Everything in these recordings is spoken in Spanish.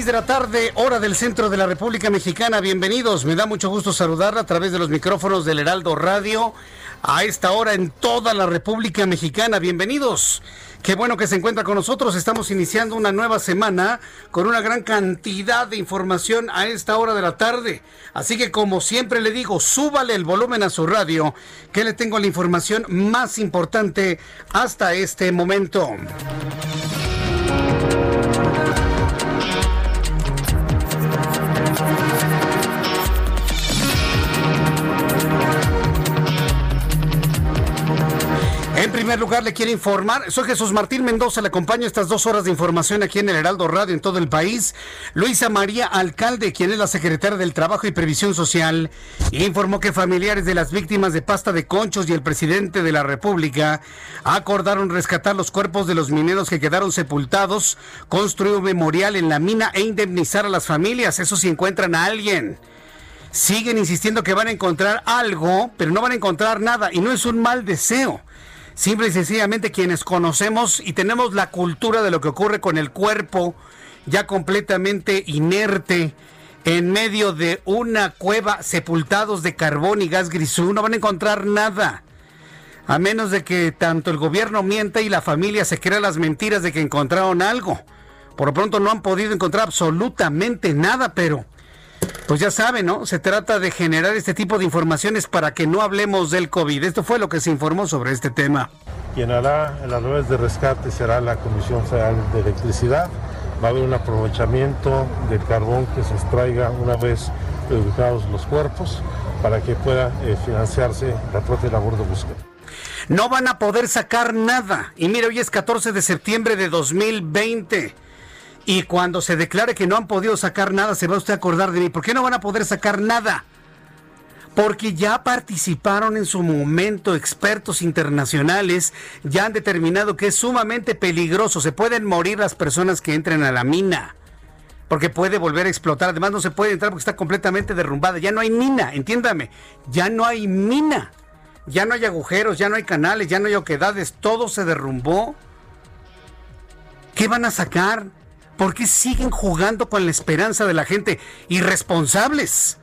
6 de la tarde, hora del centro de la República Mexicana. Bienvenidos. Me da mucho gusto saludarla a través de los micrófonos del Heraldo Radio. A esta hora en toda la República Mexicana. Bienvenidos. Qué bueno que se encuentra con nosotros. Estamos iniciando una nueva semana con una gran cantidad de información a esta hora de la tarde. Así que como siempre le digo, súbale el volumen a su radio, que le tengo la información más importante hasta este momento. Primer lugar, le quiero informar, soy Jesús Martín Mendoza, le acompaño estas dos horas de información aquí en el Heraldo Radio en todo el país. Luisa María Alcalde, quien es la secretaria del Trabajo y Previsión Social, informó que familiares de las víctimas de pasta de conchos y el presidente de la República acordaron rescatar los cuerpos de los mineros que quedaron sepultados, construir un memorial en la mina e indemnizar a las familias, eso si encuentran a alguien siguen insistiendo que van a encontrar algo, pero no van a encontrar nada y no es un mal deseo. Simple y sencillamente quienes conocemos y tenemos la cultura de lo que ocurre con el cuerpo ya completamente inerte en medio de una cueva sepultados de carbón y gas grisú, no van a encontrar nada. A menos de que tanto el gobierno mienta y la familia se crea las mentiras de que encontraron algo. Por lo pronto no han podido encontrar absolutamente nada, pero pues ya saben, ¿no? Se trata de generar este tipo de informaciones para que no hablemos del COVID. Esto fue lo que se informó sobre este tema. Quien hará las labores de rescate será la Comisión Federal de Electricidad. Va a haber un aprovechamiento del carbón que se extraiga una vez ubicados los cuerpos para que pueda eh, financiarse la propia labor de búsqueda. No van a poder sacar nada. Y mire, hoy es 14 de septiembre de 2020. Y cuando se declare que no han podido sacar nada, se va usted a acordar de mí. ¿Por qué no van a poder sacar nada? Porque ya participaron en su momento expertos internacionales, ya han determinado que es sumamente peligroso. Se pueden morir las personas que entren a la mina. Porque puede volver a explotar. Además, no se puede entrar porque está completamente derrumbada. Ya no hay mina, entiéndame. Ya no hay mina. Ya no hay agujeros, ya no hay canales, ya no hay oquedades. Todo se derrumbó. ¿Qué van a sacar? ¿Por qué siguen jugando con la esperanza de la gente? Irresponsables.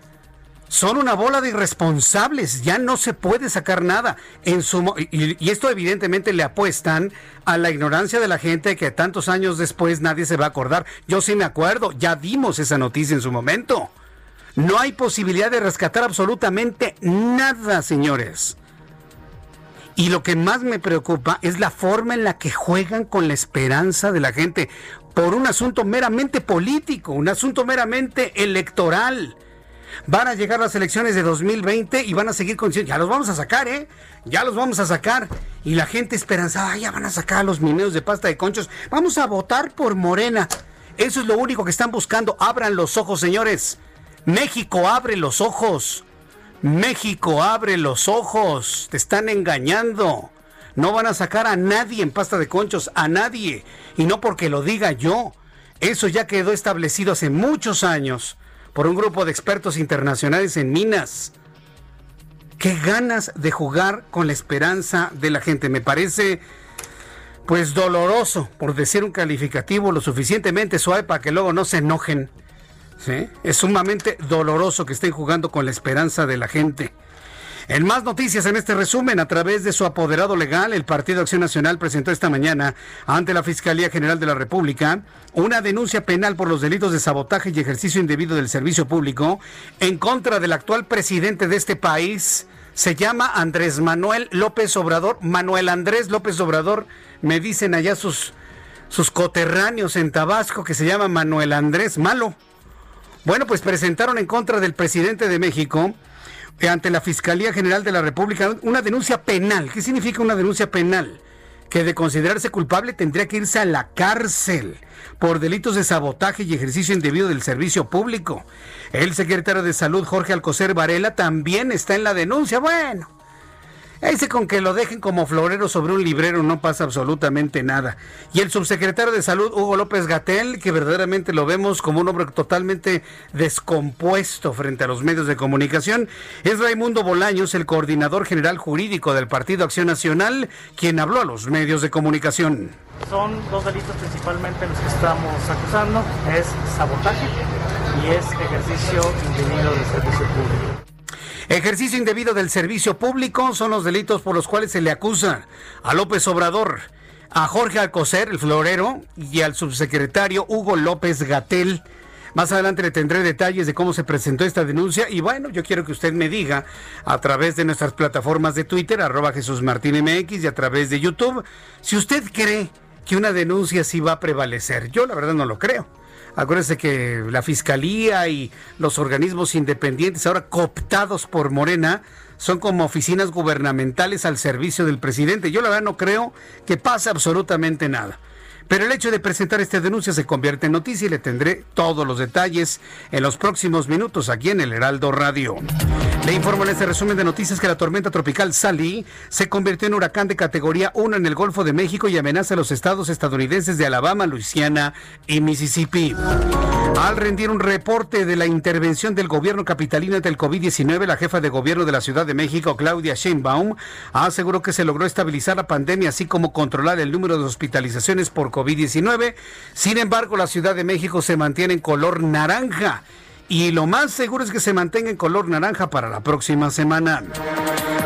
Son una bola de irresponsables. Ya no se puede sacar nada. En su, y, y, esto evidentemente le apuestan a la ignorancia de la gente que tantos años después nadie se va a acordar. Yo sí me acuerdo. Ya dimos esa noticia en su momento. No hay posibilidad de rescatar absolutamente nada, señores. Y lo que más me preocupa es la forma en la que juegan con la esperanza de la gente por un asunto meramente político, un asunto meramente electoral. Van a llegar las elecciones de 2020 y van a seguir con... Ya los vamos a sacar, ¿eh? Ya los vamos a sacar. Y la gente esperanzada, ya van a sacar a los mineros de pasta de conchos. Vamos a votar por Morena. Eso es lo único que están buscando. Abran los ojos, señores. México abre los ojos. México abre los ojos. Te están engañando. No van a sacar a nadie en pasta de conchos, a nadie. Y no porque lo diga yo. Eso ya quedó establecido hace muchos años por un grupo de expertos internacionales en minas. Qué ganas de jugar con la esperanza de la gente. Me parece pues doloroso, por decir un calificativo lo suficientemente suave para que luego no se enojen. Es sumamente doloroso que estén jugando con la esperanza de la gente. En más noticias en este resumen, a través de su apoderado legal, el Partido Acción Nacional presentó esta mañana ante la Fiscalía General de la República una denuncia penal por los delitos de sabotaje y ejercicio indebido del servicio público en contra del actual presidente de este país. Se llama Andrés Manuel López Obrador. Manuel Andrés López Obrador, me dicen allá sus, sus coterráneos en Tabasco, que se llama Manuel Andrés Malo. Bueno, pues presentaron en contra del presidente de México ante la Fiscalía General de la República una denuncia penal. ¿Qué significa una denuncia penal? Que de considerarse culpable tendría que irse a la cárcel por delitos de sabotaje y ejercicio indebido del servicio público. El secretario de Salud, Jorge Alcocer Varela, también está en la denuncia. Bueno, ese con que lo dejen como florero sobre un librero no pasa absolutamente nada. Y el subsecretario de Salud, Hugo López Gatel, que verdaderamente lo vemos como un hombre totalmente descompuesto frente a los medios de comunicación, es Raimundo Bolaños, el coordinador general jurídico del Partido Acción Nacional, quien habló a los medios de comunicación. Son dos delitos principalmente los que estamos acusando, es sabotaje y es ejercicio indebido del servicio público. Ejercicio indebido del servicio público son los delitos por los cuales se le acusa a López Obrador, a Jorge Alcocer, el florero, y al subsecretario Hugo López Gatel. Más adelante le tendré detalles de cómo se presentó esta denuncia y bueno, yo quiero que usted me diga a través de nuestras plataformas de Twitter, arroba Jesús Martín MX y a través de YouTube, si usted cree que una denuncia sí va a prevalecer. Yo la verdad no lo creo. Acuérdense que la fiscalía y los organismos independientes, ahora cooptados por Morena, son como oficinas gubernamentales al servicio del presidente. Yo la verdad no creo que pase absolutamente nada. Pero el hecho de presentar esta denuncia se convierte en noticia y le tendré todos los detalles en los próximos minutos aquí en el Heraldo Radio. Le informo en este resumen de noticias que la tormenta tropical Sally se convirtió en huracán de categoría 1 en el Golfo de México y amenaza a los estados estadounidenses de Alabama, Luisiana y Mississippi. Al rendir un reporte de la intervención del gobierno capitalino ante el COVID-19, la jefa de gobierno de la Ciudad de México, Claudia Sheinbaum, aseguró que se logró estabilizar la pandemia así como controlar el número de hospitalizaciones por COVID-19. Sin embargo, la Ciudad de México se mantiene en color naranja y lo más seguro es que se mantenga en color naranja para la próxima semana.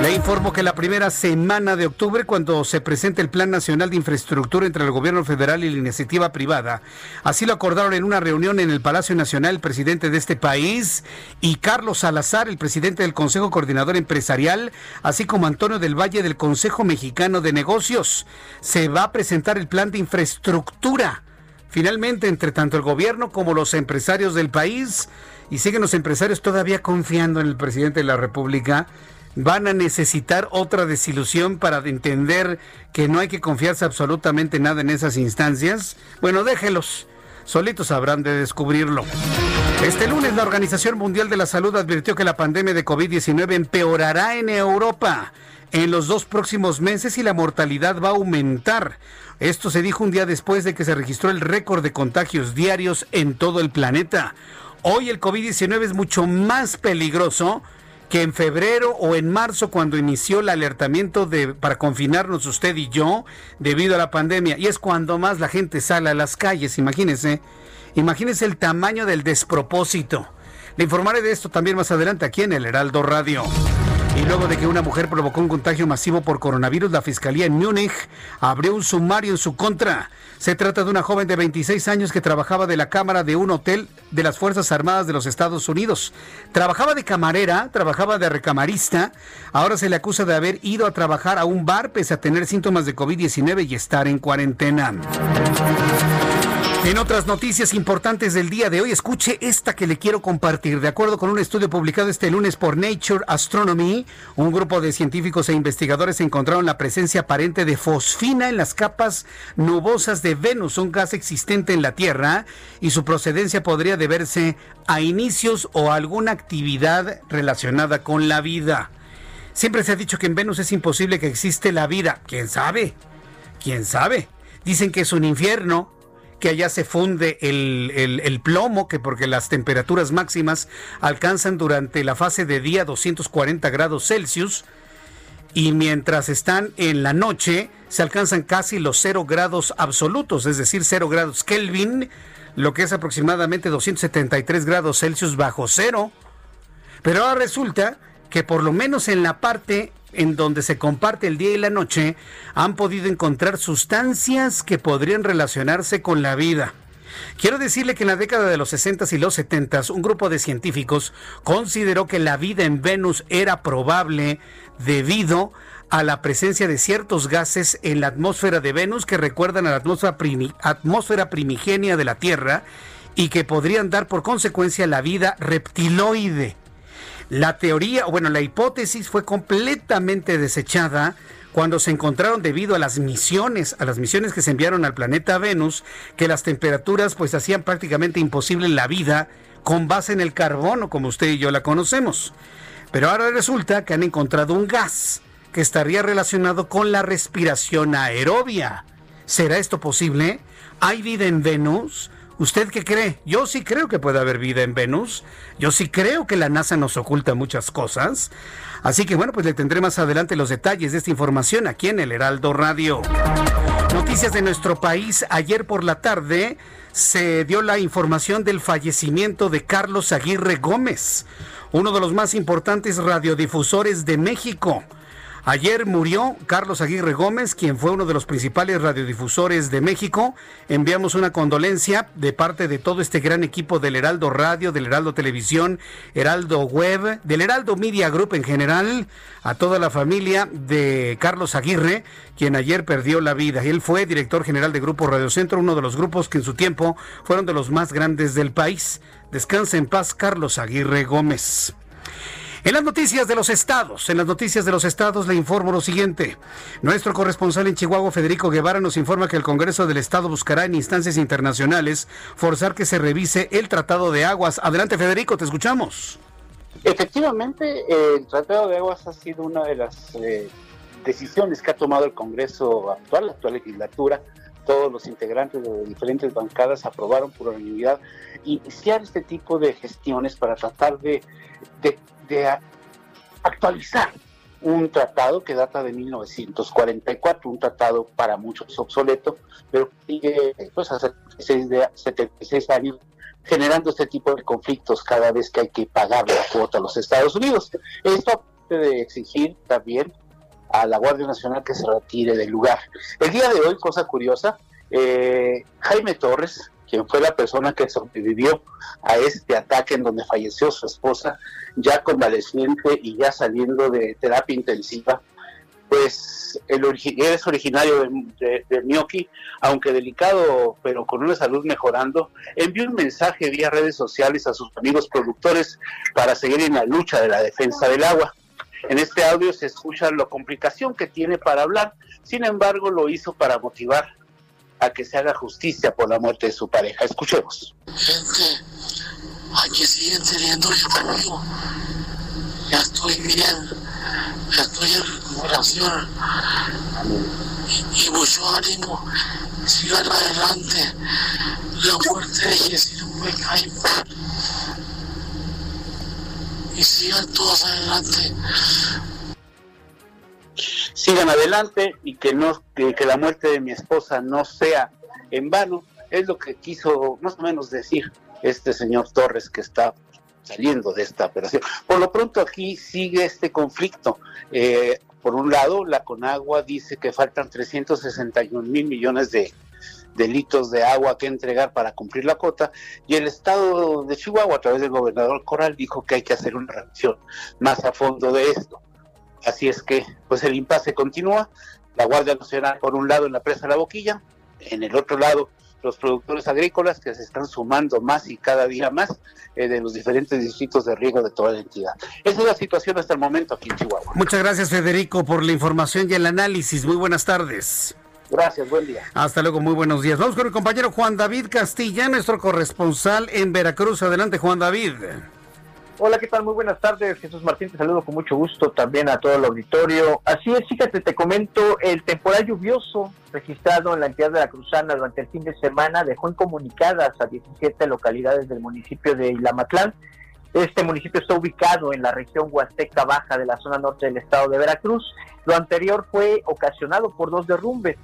Le informo que la primera semana de octubre, cuando se presente el Plan Nacional de Infraestructura entre el Gobierno Federal y la iniciativa privada, así lo acordaron en una reunión en el Palacio Nacional el presidente de este país y Carlos Salazar, el presidente del Consejo Coordinador Empresarial, así como Antonio del Valle del Consejo Mexicano de Negocios. Se va a presentar el plan de infraestructura. Finalmente, entre tanto el gobierno como los empresarios del país, y siguen los empresarios todavía confiando en el presidente de la República, van a necesitar otra desilusión para entender que no hay que confiarse absolutamente nada en esas instancias. Bueno, déjelos. Solitos habrán de descubrirlo. Este lunes la Organización Mundial de la Salud advirtió que la pandemia de COVID-19 empeorará en Europa en los dos próximos meses y la mortalidad va a aumentar. Esto se dijo un día después de que se registró el récord de contagios diarios en todo el planeta. Hoy el COVID-19 es mucho más peligroso que en febrero o en marzo cuando inició el alertamiento de, para confinarnos usted y yo debido a la pandemia. Y es cuando más la gente sale a las calles, imagínense. Imagínense el tamaño del despropósito. Le informaré de esto también más adelante aquí en el Heraldo Radio. Y luego de que una mujer provocó un contagio masivo por coronavirus, la Fiscalía en Múnich abrió un sumario en su contra. Se trata de una joven de 26 años que trabajaba de la cámara de un hotel de las Fuerzas Armadas de los Estados Unidos. Trabajaba de camarera, trabajaba de recamarista. Ahora se le acusa de haber ido a trabajar a un bar pese a tener síntomas de COVID-19 y estar en cuarentena. En otras noticias importantes del día de hoy, escuche esta que le quiero compartir. De acuerdo con un estudio publicado este lunes por Nature Astronomy, un grupo de científicos e investigadores encontraron la presencia aparente de fosfina en las capas nubosas de Venus, un gas existente en la Tierra, y su procedencia podría deberse a inicios o alguna actividad relacionada con la vida. Siempre se ha dicho que en Venus es imposible que existe la vida. ¿Quién sabe? ¿Quién sabe? Dicen que es un infierno que allá se funde el, el, plomo, que porque las temperaturas máximas alcanzan durante la fase de día 240 grados Celsius y mientras están en la noche se alcanzan casi los 0 grados absolutos, es decir, 0 grados Kelvin, lo que es aproximadamente 273 grados Celsius bajo cero. Pero ahora resulta que por lo menos en la parte en donde se comparte el día y la noche, han podido encontrar sustancias que podrían relacionarse con la vida. Quiero decirle que en la década de los 60 y los 70 un grupo de científicos consideró que la vida en Venus era probable debido a la presencia de ciertos gases en la atmósfera de Venus que recuerdan a la atmósfera, primigenia de la Tierra y que podrían dar por consecuencia la vida reptiloide. La teoría, bueno, la hipótesis fue completamente desechada cuando se encontraron debido a las misiones, a las misiones que se enviaron al planeta Venus, que las temperaturas pues hacían prácticamente imposible la vida con base en el carbono, como usted y yo la conocemos. Pero ahora resulta que han encontrado un gas que estaría relacionado con la respiración aerobia. ¿Será esto posible? ¿Hay vida en Venus? ¿Usted qué cree? Yo sí creo que puede haber vida en Venus. Yo sí creo que la NASA nos oculta muchas cosas. Así que bueno, pues le tendré más adelante los detalles de esta información aquí en el Heraldo Radio. Noticias de nuestro país. Ayer por la tarde se dio la información del fallecimiento de Carlos Aguirre Gómez, uno de los más importantes radiodifusores de México. Ayer murió Carlos Aguirre Gómez, quien fue uno de los principales radiodifusores de México. Enviamos una condolencia de parte de todo este gran equipo del Heraldo Radio, del Heraldo Televisión, Heraldo Web, del Heraldo Media Group en general, a toda la familia de Carlos Aguirre, quien ayer perdió la vida. Él fue director general de Grupo Radio Centro, uno de los grupos que en su tiempo fueron de los más grandes del país. Descansa en paz, Carlos Aguirre Gómez. En las noticias de los estados, en las noticias de los estados le informo lo siguiente. Nuestro corresponsal en Chihuahua, Federico Guevara, nos informa que el Congreso del Estado buscará en instancias internacionales forzar que se revise el Tratado de Aguas. Adelante, Federico, te escuchamos. Efectivamente, el Tratado de Aguas ha sido una de las eh, decisiones que ha tomado el Congreso actual, la actual legislatura. Todos los integrantes de diferentes bancadas aprobaron por unanimidad iniciar este tipo de gestiones para tratar de, de de actualizar un tratado que data de 1944, un tratado para muchos obsoleto, pero sigue pues, hace 76 años generando este tipo de conflictos cada vez que hay que pagar la cuota a los Estados Unidos. Esto de exigir también a la Guardia Nacional que se retire del lugar. El día de hoy, cosa curiosa, eh, Jaime Torres, quien fue la persona que sobrevivió a este ataque en donde falleció su esposa, ya convaleciente y ya saliendo de terapia intensiva, pues el es originario de, de, aunque delicado, pero con una salud mejorando, envió un mensaje vía redes sociales a sus amigos productores para seguir en la lucha de la defensa del agua. En este audio se escucha la complicación que tiene para hablar, sin embargo lo hizo para motivar a que se haga justicia por la muerte de su pareja. Escuchemos. Gente, aquí siguen teniendo conmigo. Ya estoy bien, ya estoy en recuperación. Y, mucho ánimo, sigan adelante. La muerte de Jessy no me cae Y sigan todos adelante sigan adelante y que no que, la muerte de mi esposa no sea en vano es lo que quiso más o menos decir este señor Torres que está saliendo de esta operación. Por lo pronto aquí sigue este conflicto. Eh, por un lado, la Conagua dice que faltan 361 mil millones de, de litros de agua que entregar para cumplir la cota y el estado de Chihuahua a través del gobernador Coral dijo que hay que hacer una revisión más a fondo de esto. Así es que, pues el impasse continúa. La Guardia Nacional, por un lado, en la presa la boquilla, en el otro lado, los productores agrícolas que se están sumando más y cada día más eh, de los diferentes distritos de riego de toda la entidad. Esa es la situación hasta el momento aquí en Chihuahua. Muchas gracias, Federico, por la información y el análisis. Muy buenas tardes. Gracias, buen día. Hasta luego, muy buenos días. Vamos con el compañero Juan David Castilla, nuestro corresponsal en Veracruz. Adelante, Juan David. Hola, ¿qué tal? Muy buenas tardes, Jesús Martín, te saludo con mucho gusto también a todo el auditorio. Así es, fíjate, te comento, el temporal lluvioso registrado en la entidad de la Cruzana durante el fin de semana dejó incomunicadas a 17 localidades del municipio de Ilamatlán. Este municipio está ubicado en la región Huasteca Baja de la zona norte del estado de Veracruz. Lo anterior fue ocasionado por dos derrumbes,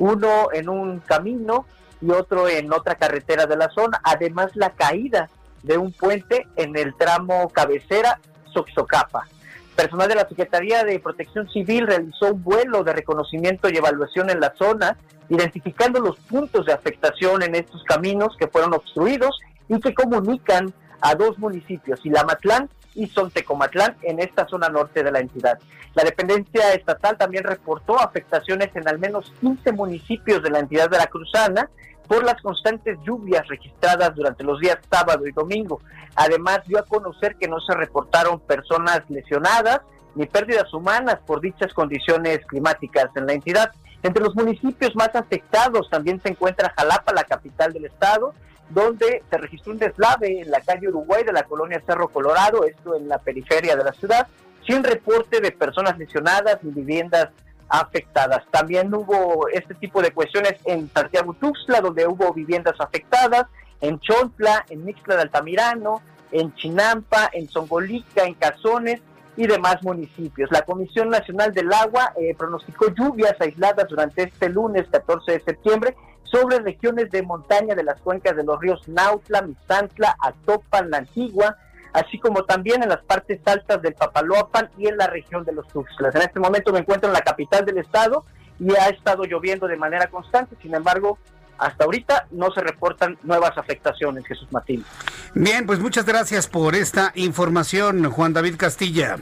uno en un camino y otro en otra carretera de la zona. Además, la caída de un puente en el tramo cabecera Soxocapa. Personal de la Secretaría de Protección Civil realizó un vuelo de reconocimiento y evaluación en la zona, identificando los puntos de afectación en estos caminos que fueron obstruidos y que comunican a dos municipios, Ilamatlán y Sontecomatlán, en esta zona norte de la entidad. La dependencia estatal también reportó afectaciones en al menos 15 municipios de la entidad de la Cruzana por las constantes lluvias registradas durante los días sábado y domingo. Además, dio a conocer que no se reportaron personas lesionadas ni pérdidas humanas por dichas condiciones climáticas en la entidad. Entre los municipios más afectados también se encuentra Jalapa, la capital del estado, donde se registró un deslave en la calle Uruguay de la colonia Cerro Colorado, esto en la periferia de la ciudad, sin reporte de personas lesionadas ni viviendas afectadas. También hubo este tipo de cuestiones en Santiago Tuxtla, donde hubo viviendas afectadas, en Chontla, en Mixtla de Altamirano, en Chinampa, en Zongolica, en Cazones y demás municipios. La Comisión Nacional del Agua eh, pronosticó lluvias aisladas durante este lunes 14 de septiembre sobre regiones de montaña de las cuencas de los ríos Nautla, Misantla, Atopan, La Antigua, así como también en las partes altas del Papaloapan y en la región de los Tuxtlas. En este momento me encuentro en la capital del estado y ha estado lloviendo de manera constante, sin embargo, hasta ahorita no se reportan nuevas afectaciones, Jesús Martín. Bien, pues muchas gracias por esta información, Juan David Castilla.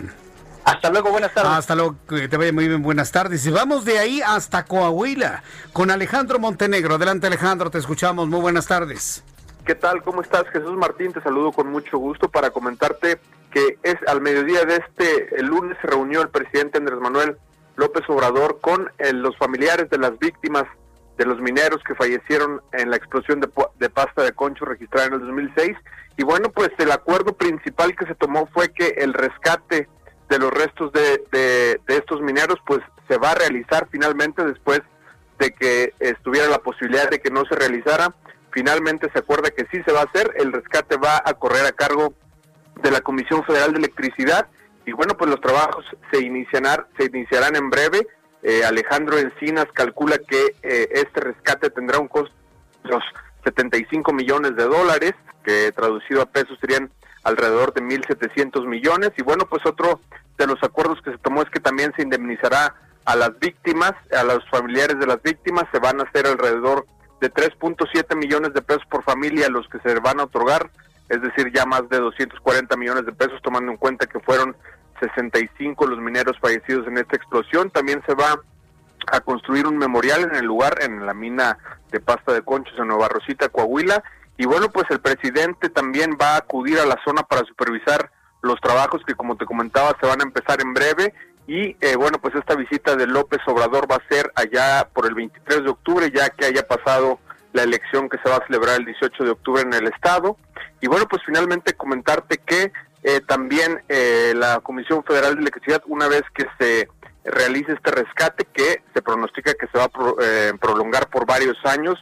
Hasta luego, buenas tardes. Hasta luego, que te vaya muy bien, buenas tardes. Y vamos de ahí hasta Coahuila con Alejandro Montenegro. Adelante, Alejandro, te escuchamos. Muy buenas tardes. ¿Qué tal? ¿Cómo estás? Jesús Martín, te saludo con mucho gusto para comentarte que es al mediodía de este el lunes se reunió el presidente Andrés Manuel López Obrador con eh, los familiares de las víctimas de los mineros que fallecieron en la explosión de, pasta de concho registrada en el 2006. Y bueno, pues el acuerdo principal que se tomó fue que el rescate de los restos de, de estos mineros pues se va a realizar finalmente después de que estuviera la posibilidad de que no se realizara finalmente se acuerda que sí se va a hacer, el rescate va a correr a cargo de la Comisión Federal de Electricidad y bueno, pues los trabajos se iniciarán, se iniciarán en breve. Eh, Alejandro Encinas calcula que eh, este rescate tendrá un costo de los 75 millones de dólares, que traducido a pesos serían alrededor de 1.700 millones. Y bueno, pues otro de los acuerdos que se tomó es que también se indemnizará a las víctimas, a los familiares de las víctimas, se van a hacer alrededor de 3.7 millones de pesos por familia los que se van a otorgar, es decir, ya más de 240 millones de pesos, tomando en cuenta que fueron 65 los mineros fallecidos en esta explosión. También se va a construir un memorial en el lugar, en la mina de pasta de conchos en Nueva Rosita, Coahuila. Y bueno, pues el presidente también va a acudir a la zona para supervisar los trabajos que, como te comentaba, se van a empezar en breve y eh, bueno, pues esta visita de López Obrador va a ser allá por el 23 de octubre, ya que haya pasado la elección que se va a celebrar el 18 de octubre en el estado. Y bueno, pues finalmente comentarte que eh, también eh, la Comisión Federal de Electricidad, una vez que se realice este rescate, que se pronostica que se va a prolongar por varios años,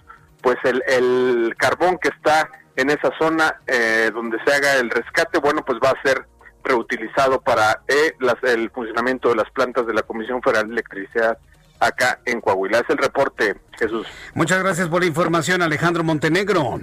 pues el, el carbón que está en esa zona donde se haga el rescate, bueno, pues va a ser reutilizado para eh, el funcionamiento de las plantas de la Comisión Federal de Electricidad acá en Coahuila. Es el reporte, Jesús. Muchas gracias por la información, Alejandro Montenegro.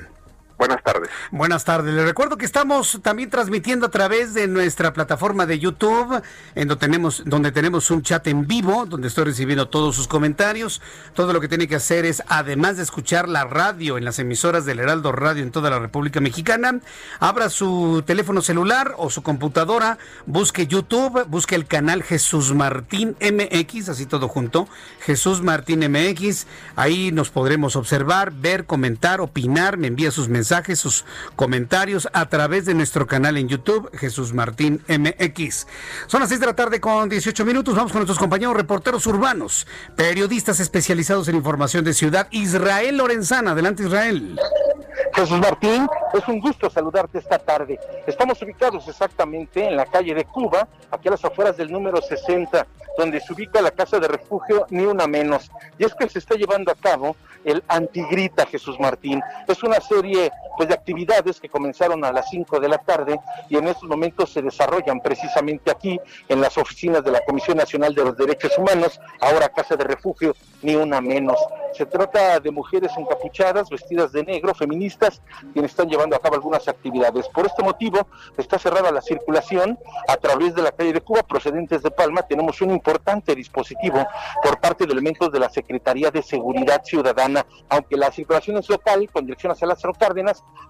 Buenas tardes. Buenas tardes. Les recuerdo que estamos también transmitiendo a través de nuestra plataforma de YouTube, en donde tenemos, donde tenemos un chat en vivo, donde estoy recibiendo todos sus comentarios. Todo lo que tiene que hacer es, además de escuchar la radio en las emisoras del Heraldo Radio en toda la República Mexicana, abra su teléfono celular o su computadora, busque YouTube, busque el canal Jesús Martín MX, así todo junto, Jesús Martín MX. Ahí nos podremos observar, ver, comentar, opinar, me envía sus mensajes mensajes, sus comentarios a través de nuestro canal en YouTube, Jesús Martín MX. Son las 6 de la tarde con 18 minutos. Vamos con nuestros compañeros reporteros urbanos, periodistas especializados en información de ciudad. Israel Lorenzana. Adelante, Israel. Jesús Martín, Es un gusto saludarte esta tarde. Estamos ubicados exactamente en la calle de Cuba, aquí a las afueras del número 60, donde se ubica la casa de refugio Ni Una Menos. Y es que se está llevando a cabo el Antigrita Jesús Martín. Es una serie pues, de actividades que comenzaron a las 5 de la tarde y en estos momentos se desarrollan precisamente aquí en las oficinas de la Comisión Nacional de los Derechos Humanos, ahora Casa de Refugio Ni Una Menos. Se trata de mujeres encapuchadas, vestidas de negro, feministas, quienes están llevando a cabo algunas actividades. Por este motivo está cerrada la circulación a través de la calle de Cuba procedentes de Palma. Tenemos un importante dispositivo por parte de elementos de la Secretaría de Seguridad Ciudadana. Aunque la circulación es local, con dirección hacia Lázaro Cárdenas,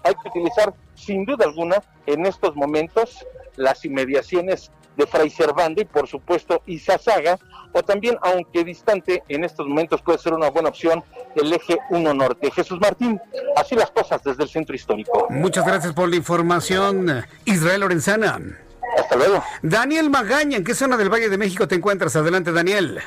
hay que utilizar sin duda alguna en estos momentos las inmediaciones de Fray Servando y por supuesto Izazaga, o también, aunque distante, en estos momentos puede ser una buena opción el eje 1 norte. Jesús Martín, así las cosas desde el centro histórico. Muchas gracias por la información, Israel Lorenzana. Hasta luego. Daniel Magaña, ¿en qué zona del Valle de México te encuentras? Adelante, Daniel.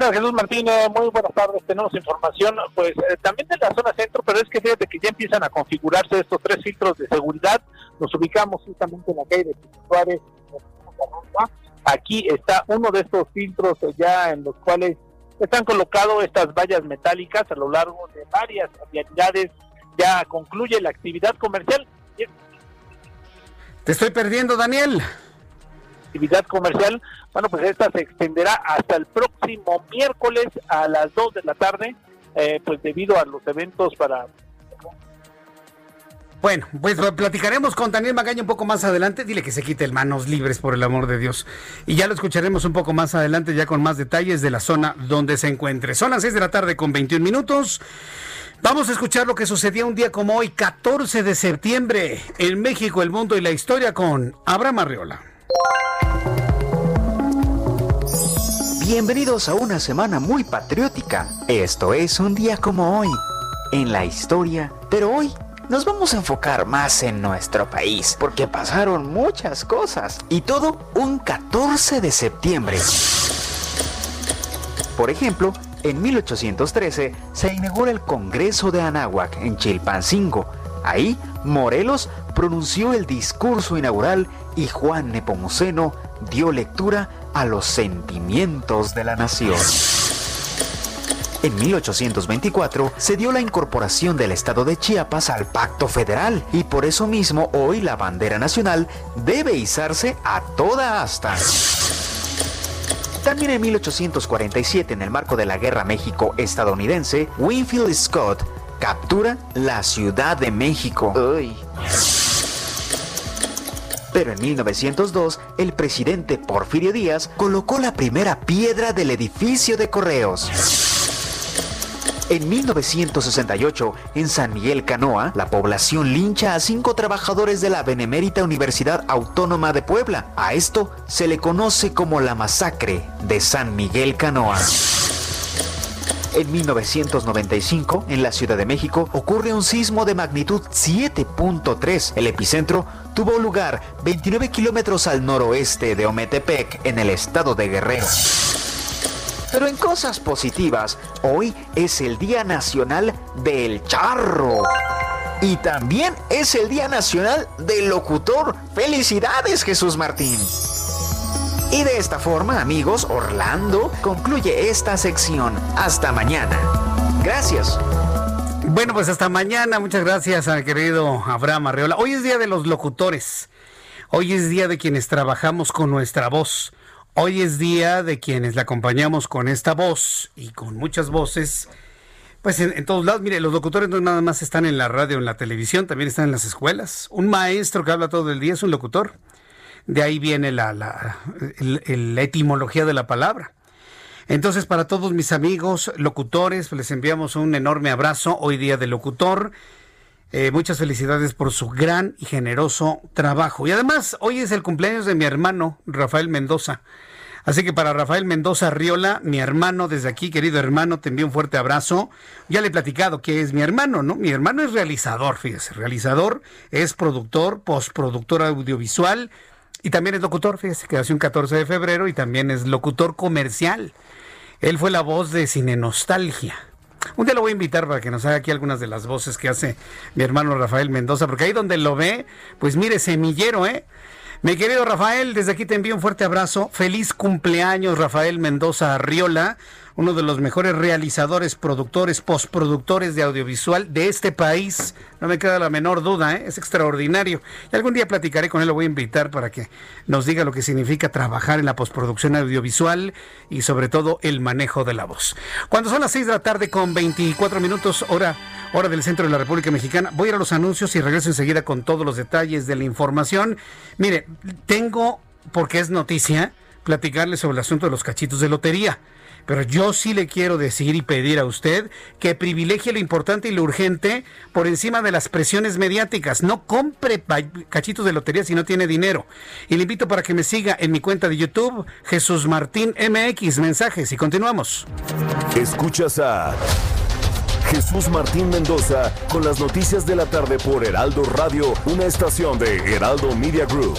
Jesús Martínez, muy buenas tardes. Tenemos información, pues eh, también de la zona centro, pero es que fíjate que ya empiezan a configurarse estos tres filtros de seguridad. Nos ubicamos justamente en la calle de Suárez, Aquí está uno de estos filtros ya en los cuales están colocados estas vallas metálicas a lo largo de varias vialidades. Ya concluye la actividad comercial. Te estoy perdiendo, Daniel. Actividad comercial, bueno, pues esta se extenderá hasta el próximo miércoles a las 2 de la tarde, eh, pues debido a los eventos para bueno, pues platicaremos con Daniel Magaña un poco más adelante. Dile que se quite el manos libres, por el amor de Dios. Y ya lo escucharemos un poco más adelante, ya con más detalles de la zona donde se encuentre. Son las 6 de la tarde con 21 minutos. Vamos a escuchar lo que sucedió un día como hoy, 14 de septiembre, en México, el mundo y la historia con Abraham Arriola. Bienvenidos a una semana muy patriótica. Esto es un día como hoy, en la historia, pero hoy nos vamos a enfocar más en nuestro país, porque pasaron muchas cosas. Y todo un 14 de septiembre. Por ejemplo, en 1813 se inaugura el Congreso de Anáhuac en Chilpancingo. Ahí, Morelos pronunció el discurso inaugural y Juan Nepomuceno dio lectura a los sentimientos de la nación. En 1824 se dio la incorporación del estado de Chiapas al pacto federal y por eso mismo hoy la bandera nacional debe izarse a toda asta. También en 1847, en el marco de la Guerra México-estadounidense, Winfield Scott captura la Ciudad de México. Pero en 1902, el presidente Porfirio Díaz colocó la primera piedra del edificio de correos. En 1968, en San Miguel Canoa, la población lincha a cinco trabajadores de la Benemérita Universidad Autónoma de Puebla. A esto se le conoce como la masacre de San Miguel Canoa. En 1995, en la Ciudad de México, ocurre un sismo de magnitud 7.3. El epicentro tuvo lugar 29 kilómetros al noroeste de Ometepec, en el estado de Guerrero. Pero en cosas positivas, hoy es el Día Nacional del Charro. Y también es el Día Nacional del Locutor. ¡Felicidades, Jesús Martín! Y de esta forma, amigos, Orlando concluye esta sección. Hasta mañana. Gracias. Bueno, pues hasta mañana. Muchas gracias al querido Abraham Arreola. Hoy es Día de los Locutores. Hoy es Día de quienes trabajamos con nuestra voz. Hoy es día de quienes la acompañamos con esta voz y con muchas voces. Pues en, todos lados, mire, los locutores no nada más están en la radio, en la televisión, también están en las escuelas. Un maestro que habla todo el día es un locutor. De ahí viene la, la, etimología de la palabra. Entonces, para todos mis amigos locutores, les enviamos un enorme abrazo hoy día de locutor. Eh, muchas felicidades por su gran y generoso trabajo. Y además, hoy es el cumpleaños de mi hermano, Rafael Mendoza. Así que para Rafael Mendoza Riola, mi hermano, desde aquí, querido hermano, te envío un fuerte abrazo. Ya le he platicado que es mi hermano, ¿no? Mi hermano es realizador, fíjese, realizador, es productor, postproductor audiovisual y también es locutor, fíjese, que hace un 14 de febrero y también es locutor comercial. Él fue la voz de Cine Nostalgia. Un día lo voy a invitar para que nos haga aquí algunas de las voces que hace mi hermano Rafael Mendoza, porque ahí donde lo ve, pues mire, semillero, ¿eh? Mi querido Rafael, desde aquí te envío un fuerte abrazo. Feliz cumpleaños, Rafael Mendoza Arriola, uno de los mejores realizadores, productores, postproductores de audiovisual de este país. No me queda la menor duda, ¿eh? es extraordinario. Y algún día platicaré con él, lo voy a invitar para que nos diga lo que significa trabajar en la postproducción audiovisual y sobre todo el manejo de la voz. Cuando son las 6 de la tarde con 24 minutos, hora hora del centro de la República Mexicana. Voy a ir a los anuncios y regreso enseguida con todos los detalles de la información. Mire, tengo, porque es noticia, platicarle sobre el asunto de los cachitos de lotería. Pero yo sí le quiero decir y pedir a usted que privilegie lo importante y lo urgente por encima de las presiones mediáticas. No compre cachitos de lotería si no tiene dinero. Y le invito para que me siga en mi cuenta de YouTube, Jesús Martín MX. Mensajes y continuamos. Escuchas a Jesús Martín Mendoza con las noticias de la tarde por Heraldo Radio, una estación de Heraldo Media Group.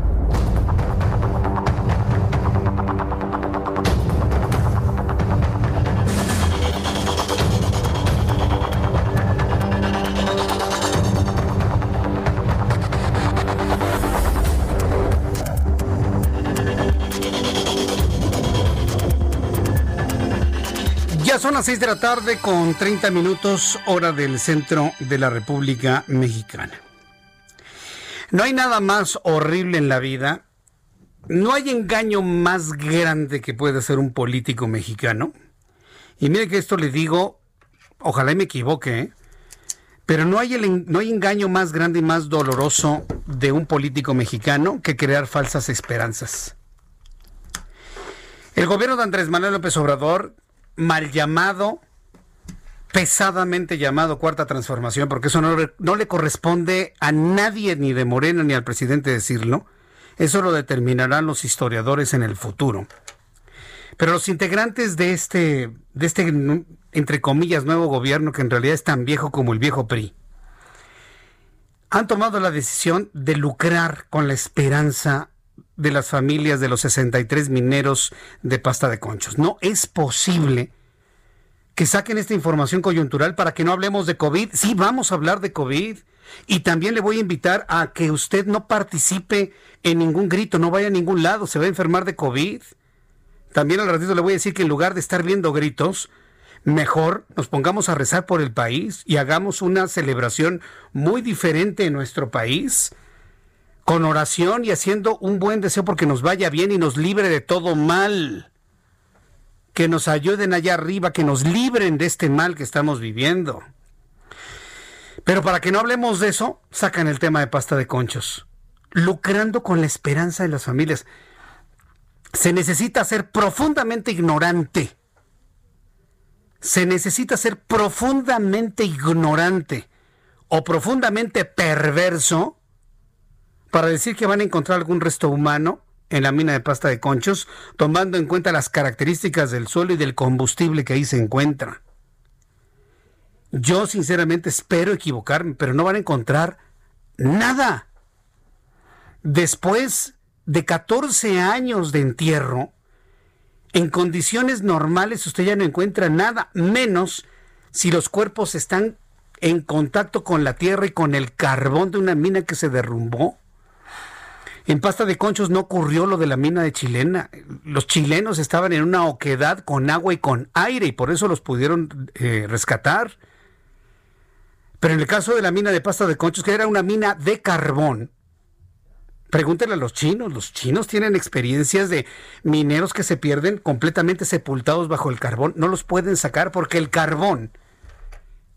Son las 6 de la tarde con 30 minutos hora del centro de la República Mexicana. No hay nada más horrible en la vida, no hay engaño más grande que puede ser un político mexicano. Y mire que esto le digo, ojalá me equivoque, ¿eh? pero no hay, no hay engaño más grande y más doloroso de un político mexicano que crear falsas esperanzas. El gobierno de Andrés Manuel López Obrador mal llamado, pesadamente llamado cuarta transformación, porque eso no, no, le corresponde a nadie, ni de Morena, ni al presidente decirlo. Eso lo determinarán los historiadores en el futuro. Pero los integrantes de este, de este, entre comillas, nuevo gobierno, que en realidad es tan viejo como el viejo PRI, han tomado la decisión de lucrar con la esperanza de las familias de los 63 mineros de pasta de conchos. No es posible que saquen esta información coyuntural para que no hablemos de COVID. Sí, vamos a hablar de COVID. Y también le voy a invitar a que usted no participe en ningún grito, no vaya a ningún lado, se va a enfermar de COVID. También al ratito le voy a decir que en lugar de estar viendo gritos, mejor nos pongamos a rezar por el país y hagamos una celebración muy diferente en nuestro país con oración y haciendo un buen deseo porque nos vaya bien y nos libre de todo mal. Que nos ayuden allá arriba, que nos libren de este mal que estamos viviendo. Pero para que no hablemos de eso, sacan el tema de pasta de conchos, lucrando con la esperanza de las familias. Se necesita ser profundamente ignorante. Se necesita ser profundamente ignorante o profundamente perverso para decir que van a encontrar algún resto humano en la mina de pasta de conchos, tomando en cuenta las características del suelo y del combustible que ahí se encuentra. Yo sinceramente espero equivocarme, pero no van a encontrar nada. Después de 14 años de entierro, en condiciones normales usted ya no encuentra nada, menos si los cuerpos están en contacto con la tierra y con el carbón de una mina que se derrumbó. En Pasta de Conchos no ocurrió lo de la mina de Chilena. Los chilenos estaban en una oquedad con agua y con aire y por eso los pudieron eh, rescatar. Pero en el caso de la mina de Pasta de Conchos, que era una mina de carbón, pregúntenle a los chinos. Los chinos tienen experiencias de mineros que se pierden completamente sepultados bajo el carbón. No los pueden sacar porque el carbón,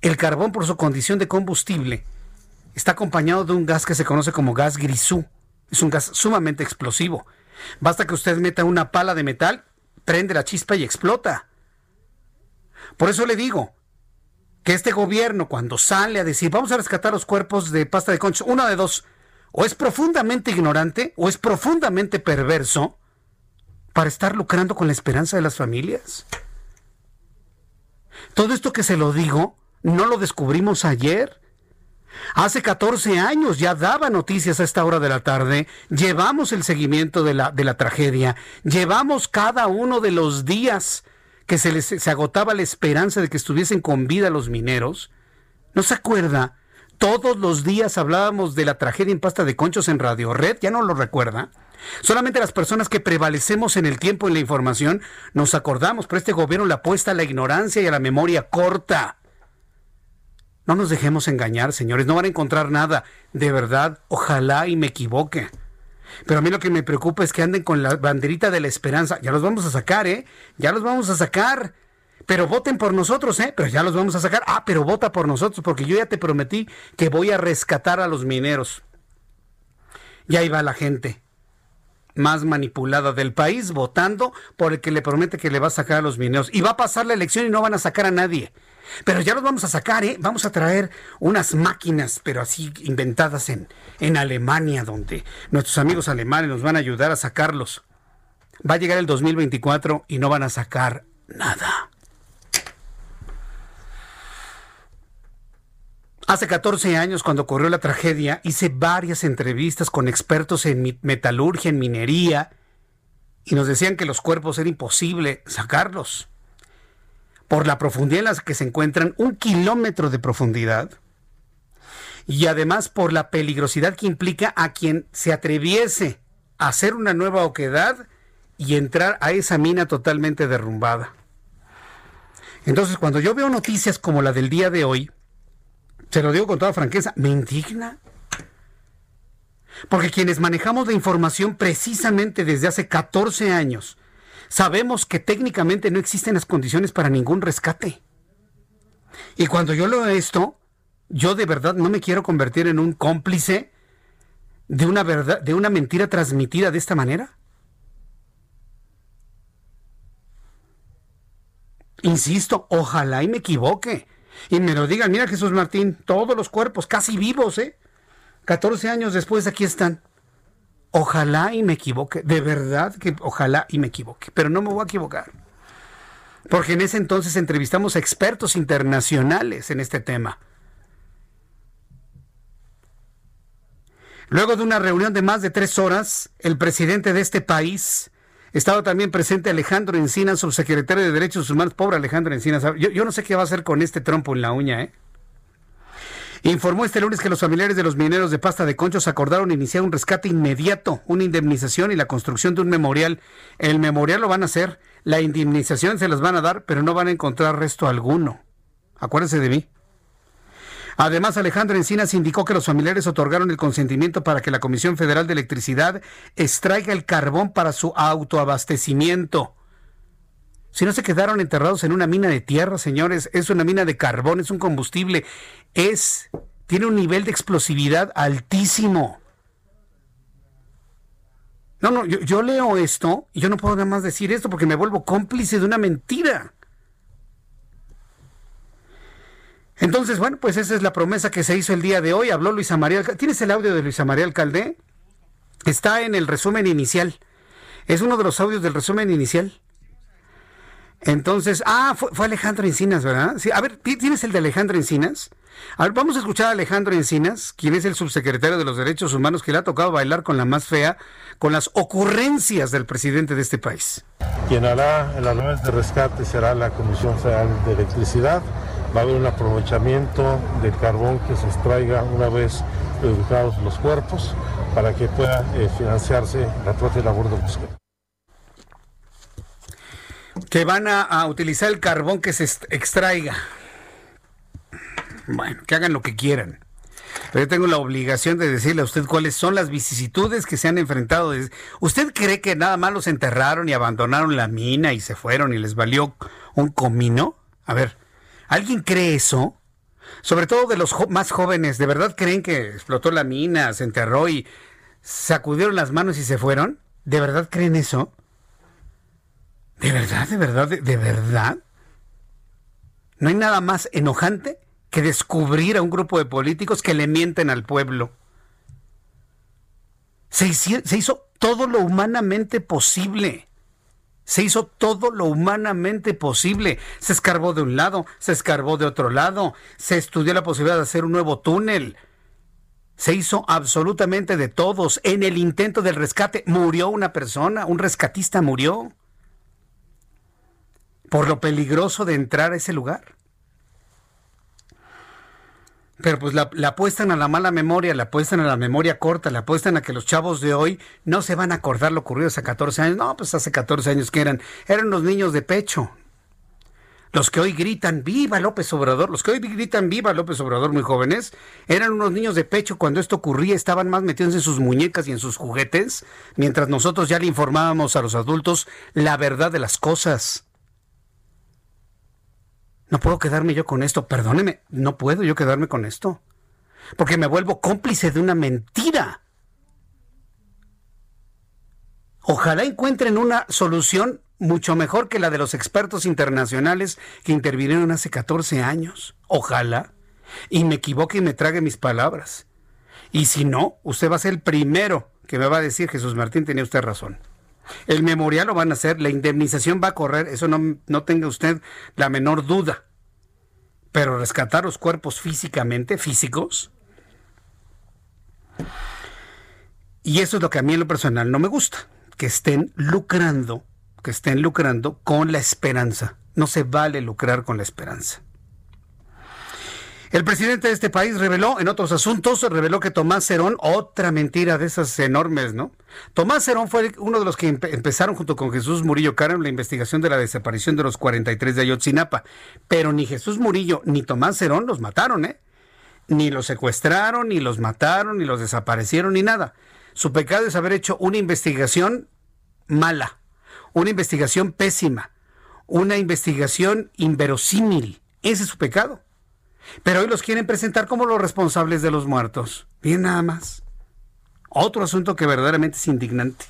el carbón por su condición de combustible, está acompañado de un gas que se conoce como gas grisú es un gas sumamente explosivo. Basta que usted meta una pala de metal, prende la chispa y explota. Por eso le digo que este gobierno cuando sale a decir vamos a rescatar los cuerpos de pasta de conchos, una de dos, o es profundamente ignorante o es profundamente perverso para estar lucrando con la esperanza de las familias. Todo esto que se lo digo, no lo descubrimos ayer. Hace 14 años ya daba noticias a esta hora de la tarde, llevamos el seguimiento de la, de la tragedia, llevamos cada uno de los días que se les se agotaba la esperanza de que estuviesen con vida los mineros. ¿No se acuerda? Todos los días hablábamos de la tragedia en pasta de conchos en Radio Red, ¿ya no lo recuerda? Solamente las personas que prevalecemos en el tiempo en la información nos acordamos, pero este gobierno le apuesta a la ignorancia y a la memoria corta. No nos dejemos engañar, señores, no van a encontrar nada. De verdad, ojalá y me equivoque. Pero a mí lo que me preocupa es que anden con la banderita de la esperanza. Ya los vamos a sacar, ¿eh? Ya los vamos a sacar. Pero voten por nosotros, ¿eh? Pero ya los vamos a sacar. Ah, pero vota por nosotros, porque yo ya te prometí que voy a rescatar a los mineros. Y ahí va la gente más manipulada del país votando por el que le promete que le va a sacar a los mineros. Y va a pasar la elección y no van a sacar a nadie. Pero ya los vamos a sacar, ¿eh? Vamos a traer unas máquinas, pero así inventadas en, en Alemania, donde nuestros amigos alemanes nos van a ayudar a sacarlos. Va a llegar el 2024 y no van a sacar nada. Hace 14 años, cuando ocurrió la tragedia, hice varias entrevistas con expertos en metalurgia, en minería, y nos decían que los cuerpos era imposible sacarlos por la profundidad en la que se encuentran, un kilómetro de profundidad, y además por la peligrosidad que implica a quien se atreviese a hacer una nueva oquedad y entrar a esa mina totalmente derrumbada. Entonces, cuando yo veo noticias como la del día de hoy, se lo digo con toda franqueza, me indigna. Porque quienes manejamos la información precisamente desde hace 14 años, sabemos que técnicamente no existen las condiciones para ningún rescate. Y cuando yo leo esto, yo de verdad no me quiero convertir en un cómplice de una verdad, de una mentira transmitida de esta manera. Insisto, ojalá y me equivoque. Y me lo digan, mira Jesús Martín, todos los cuerpos casi vivos, ¿eh? 14 años después aquí están. Ojalá y me equivoque, de verdad que ojalá y me equivoque, pero no me voy a equivocar. Porque en ese entonces entrevistamos a expertos internacionales en este tema. Luego de una reunión de más de tres horas, el presidente de este país, estaba también presente Alejandro Encinas, subsecretario de Derechos Humanos. Pobre Alejandro Encinas. Yo, yo no sé qué va a hacer con este trompo en la uña, ¿eh? Informó este lunes que los familiares de los mineros de pasta de conchos acordaron iniciar un rescate inmediato, una indemnización y la construcción de un memorial. El memorial lo van a hacer, la indemnización se las van a dar, pero no van a encontrar resto alguno. Acuérdense de mí. Además, Alejandro Encinas indicó que los familiares otorgaron el consentimiento para que la Comisión Federal de Electricidad extraiga el carbón para su autoabastecimiento. Si no se quedaron enterrados en una mina de tierra, señores, es una mina de carbón, es un combustible, es tiene un nivel de explosividad altísimo. No, no, yo, leo esto y yo no puedo nada más decir esto porque me vuelvo cómplice de una mentira. Entonces, bueno, pues esa es la promesa que se hizo el día de hoy. Habló Luisa María. ¿Tienes el audio de Luisa María Alcalde? Está en el resumen inicial. Es uno de los audios del resumen inicial. Entonces, ah, fue, Alejandro Encinas, ¿verdad? Sí, a ver, ¿tienes el de Alejandro Encinas? A ver, vamos a escuchar a Alejandro Encinas, quien es el subsecretario de los Derechos Humanos, que le ha tocado bailar con la más fea, con las ocurrencias del presidente de este país. Quien hará el análisis de rescate será la Comisión Federal de Electricidad. Va a haber un aprovechamiento del carbón que se extraiga una vez ubicados los cuerpos para que pueda eh, financiarse la propia labor de búsqueda que van a, utilizar el carbón que se extraiga. Bueno, que hagan lo que quieran. Pero yo tengo la obligación de decirle a usted cuáles son las vicisitudes que se han enfrentado. ¿Usted cree que nada más los enterraron y abandonaron la mina y se fueron y les valió un comino? A ver, ¿alguien cree eso? Sobre todo de los más jóvenes, ¿de verdad creen que explotó la mina, se enterró y sacudieron las manos y se fueron? ¿De verdad creen eso? ¿De verdad, de verdad, de, verdad? No hay nada más enojante que descubrir a un grupo de políticos que le mienten al pueblo. Se hizo, todo lo humanamente posible. Se hizo todo lo humanamente posible. Se escarbó de un lado, se escarbó de otro lado, se estudió la posibilidad de hacer un nuevo túnel. Se hizo absolutamente de todos. En el intento del rescate murió una persona, un rescatista murió. Por lo peligroso de entrar a ese lugar. Pero pues la, apuestan a la mala memoria, la apuestan a la memoria corta, la apuestan a que los chavos de hoy no se van a acordar lo ocurrido hace 14 años. No, pues hace 14 años que eran, eran los niños de pecho. Los que hoy gritan viva López Obrador, los que hoy gritan viva López Obrador muy jóvenes, eran unos niños de pecho cuando esto ocurría, estaban más metidos en sus muñecas y en sus juguetes, mientras nosotros ya le informábamos a los adultos la verdad de las cosas. No puedo quedarme yo con esto, perdóneme, no puedo yo quedarme con esto, porque me vuelvo cómplice de una mentira. Ojalá encuentren una solución mucho mejor que la de los expertos internacionales que intervinieron hace 14 años. Ojalá. Y me equivoque y me trague mis palabras. Y si no, usted va a ser el primero que me va a decir, Jesús Martín, tenía usted razón. El memorial lo van a hacer, la indemnización va a correr, eso no, no tenga usted la menor duda. Pero rescatar los cuerpos físicamente, físicos. Y eso es lo que a mí en lo personal no me gusta, que estén lucrando, que estén lucrando con la esperanza. No se vale lucrar con la esperanza. El presidente de este país reveló en otros asuntos, reveló que Tomás Cerón, otra mentira de esas enormes, ¿no? Tomás Cerón fue uno de los que empe empezaron junto con Jesús Murillo Caro la investigación de la desaparición de los 43 de Ayotzinapa. Pero ni Jesús Murillo ni Tomás Cerón los mataron, ¿eh? Ni los secuestraron, ni los mataron, ni los desaparecieron, ni nada. Su pecado es haber hecho una investigación mala, una investigación pésima, una investigación inverosímil. Ese es su pecado. Pero hoy los quieren presentar como los responsables de los muertos. Bien nada más. Otro asunto que verdaderamente es indignante.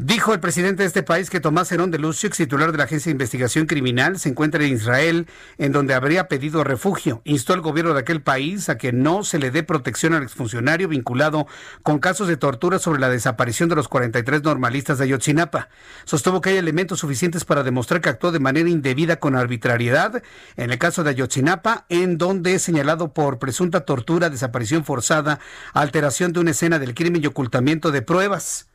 Dijo el presidente de este país que Tomás Herón de Lucio, titular de la Agencia de Investigación Criminal, se encuentra en Israel, en donde habría pedido refugio. Instó al gobierno de aquel país a que no se le dé protección al exfuncionario vinculado con casos de tortura sobre la desaparición de los 43 normalistas de Ayotzinapa. Sostuvo que hay elementos suficientes para demostrar que actuó de manera indebida con arbitrariedad en el caso de Ayotzinapa, en donde es señalado por presunta tortura, desaparición forzada, alteración de una escena del crimen y ocultamiento de pruebas.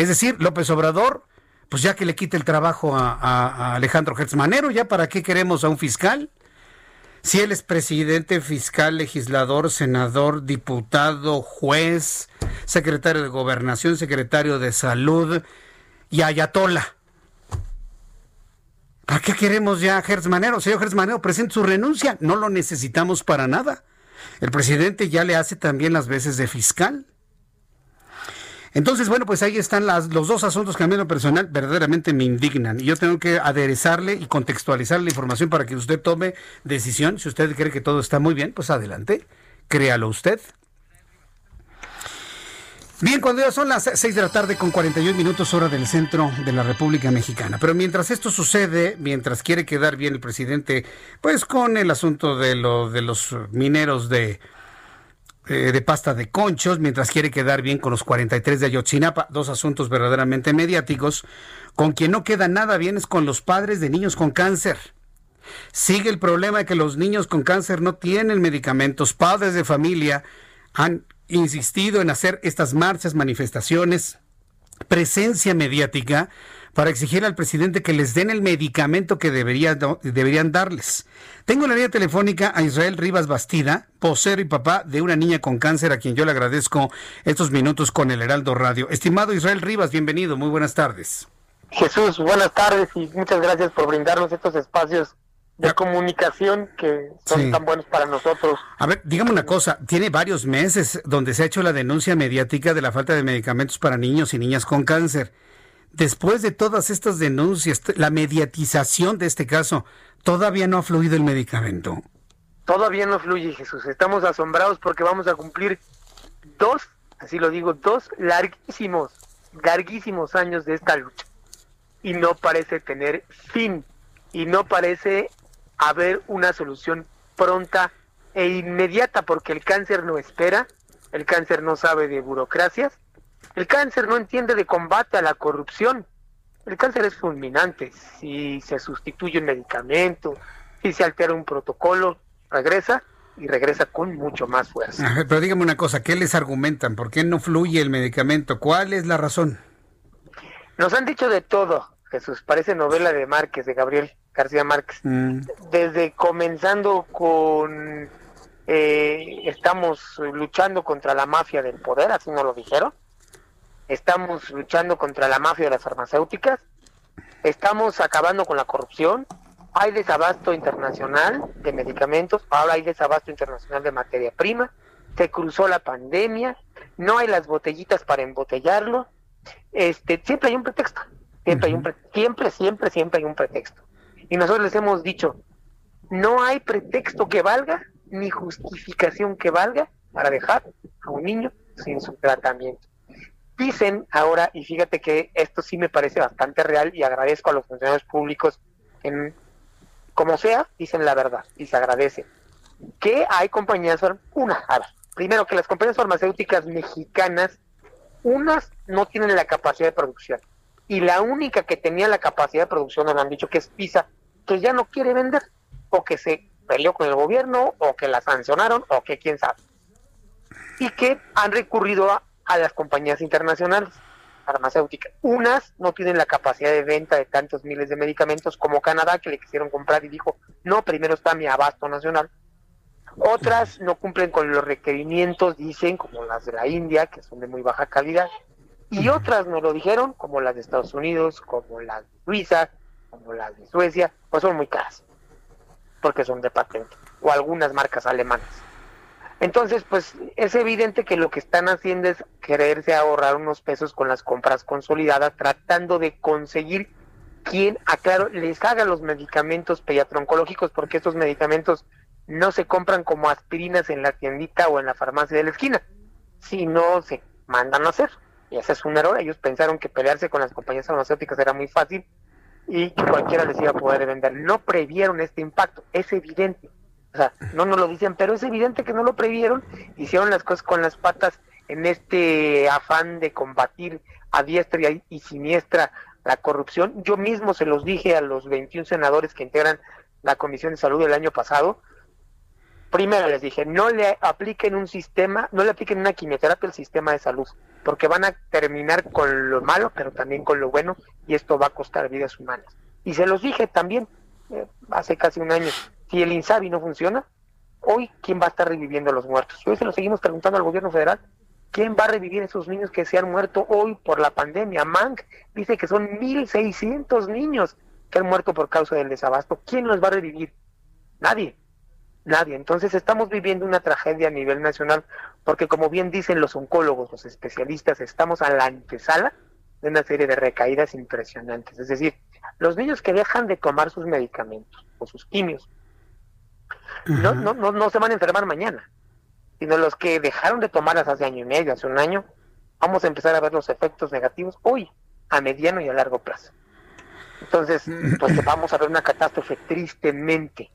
Es decir, López Obrador, pues ya que le quite el trabajo a, Alejandro Gertzmanero, ¿ya para qué queremos a un fiscal? Si él es presidente, fiscal, legislador, senador, diputado, juez, secretario de gobernación, secretario de salud y ayatola. ¿Para qué queremos ya a Gertzmanero? Señor Gertzmanero, presente su renuncia. No lo necesitamos para nada. El presidente ya le hace también las veces de fiscal. Entonces, bueno, pues ahí están los dos asuntos que a mí en lo personal verdaderamente me indignan. Y yo tengo que aderezarle y contextualizar la información para que usted tome decisión. Si usted cree que todo está muy bien, pues adelante, créalo usted. Bien, cuando ya son las 6 de la tarde con 41 minutos hora del centro de la República Mexicana. Pero mientras esto sucede, mientras quiere quedar bien el presidente, pues con el asunto de, lo, de los mineros de, eh, de pasta de conchos, mientras quiere quedar bien con los 43 de Ayotzinapa, dos asuntos verdaderamente mediáticos. Con quien no queda nada bien es con los padres de niños con cáncer. Sigue el problema de que los niños con cáncer no tienen medicamentos. Padres de familia han insistido en hacer estas marchas, manifestaciones, presencia mediática para exigir al presidente que les den el medicamento que debería, deberían darles. Tengo en la línea telefónica a Israel Rivas Bastida, posero y papá de una niña con cáncer, a quien yo le agradezco estos minutos con el Heraldo Radio. Estimado Israel Rivas, bienvenido, muy buenas tardes. Jesús, buenas tardes y muchas gracias por brindarnos estos espacios de comunicación que son sí. tan buenos para nosotros. A ver, dígame una cosa, tiene varios meses donde se ha hecho la denuncia mediática de la falta de medicamentos para niños y niñas con cáncer. Después de todas estas denuncias, la mediatización de este caso, todavía no ha fluido el medicamento. Todavía no fluye, Jesús. Estamos asombrados porque vamos a cumplir dos, así lo digo, dos larguísimos, larguísimos años de esta lucha. Y no parece tener fin. Y no parece haber una solución pronta e inmediata, porque el cáncer no espera, el cáncer no sabe de burocracias, el cáncer no entiende de combate a la corrupción. El cáncer es fulminante. Si se sustituye un medicamento, si se altera un protocolo, regresa y regresa con mucho más fuerza. Pero dígame una cosa, ¿qué les argumentan? ¿Por qué no fluye el medicamento? ¿Cuál es la razón? Nos han dicho de todo, Jesús. Parece novela de Márquez, de Gabriel García Márquez. Mm, Desde comenzando con eh, estamos luchando contra la mafia del poder, así nos lo dijeron. Estamos luchando contra la mafia de las farmacéuticas. Estamos acabando con la corrupción. Hay desabasto internacional de medicamentos. Ahora hay desabasto internacional de materia prima. Se cruzó la pandemia. No hay las botellitas para embotellarlo. Este, siempre hay un pretexto. Siempre hay un pre- siempre, siempre, siempre hay un pretexto. Y nosotros les hemos dicho, no hay pretexto que valga ni justificación que valga para dejar a un niño sin su tratamiento. Dicen ahora, y fíjate que esto sí me parece bastante real y agradezco a los funcionarios públicos, en, como sea, dicen la verdad y se agradece, que hay compañías, una, a ver, primero que las compañías farmacéuticas mexicanas, unas no tienen la capacidad de producción y la única que tenía la capacidad de producción nos han dicho que es PISA, que ya no quiere vender o que se peleó con el gobierno o que la sancionaron o que quién sabe. Y que han recurrido a, a las compañías internacionales farmacéuticas. Unas no tienen la capacidad de venta de tantos miles de medicamentos como Canadá que le quisieron comprar y dijo, no, primero está mi abasto nacional. Otras no cumplen con los requerimientos, dicen, como las de la India, que son de muy baja calidad. Y otras nos lo dijeron, como las de Estados Unidos, como las de Suiza, como las de Suecia, pues son muy caras, porque son de patente, o algunas marcas alemanas. Entonces, pues es evidente que lo que están haciendo es quererse ahorrar unos pesos con las compras consolidadas, tratando de conseguir quien, aclaro, les haga los medicamentos pediatroncológicos, porque estos medicamentos no se compran como aspirinas en la tiendita o en la farmacia de la esquina, sino se mandan a hacer. Y ese es un error. Ellos pensaron que pelearse con las compañías farmacéuticas era muy fácil y que cualquiera les iba a poder vender. No previeron este impacto, es evidente. O sea, no nos lo dicen, pero es evidente que no lo previeron. Hicieron las cosas con las patas en este afán de combatir a diestra y, siniestra la corrupción. Yo mismo se los dije a los 21 senadores que integran la Comisión de Salud del año pasado. Primero les dije, no le apliquen un sistema, no le apliquen una quimioterapia al sistema de salud, porque van a terminar con lo malo, pero también con lo bueno, y esto va a costar vidas humanas. Y se los dije también eh, hace casi un año, si el INSABI no funciona, hoy, ¿quién va a estar reviviendo a los muertos? Y hoy se lo seguimos preguntando al gobierno federal, ¿quién va a revivir esos niños que se han muerto hoy por la pandemia? Mank dice que son 1.600 niños que han muerto por causa del desabasto. ¿Quién los va a revivir? Nadie. Nadie. Entonces estamos viviendo una tragedia a nivel nacional porque como bien dicen los oncólogos, los especialistas, estamos a la antesala de una serie de recaídas impresionantes. Es decir, los niños que dejan de tomar sus medicamentos o sus quimios no, no, no, no se van a enfermar mañana, sino los que dejaron de tomarlas hace año y medio, hace un año, vamos a empezar a ver los efectos negativos hoy, a mediano y a largo plazo. Entonces, pues vamos a ver una catástrofe tristemente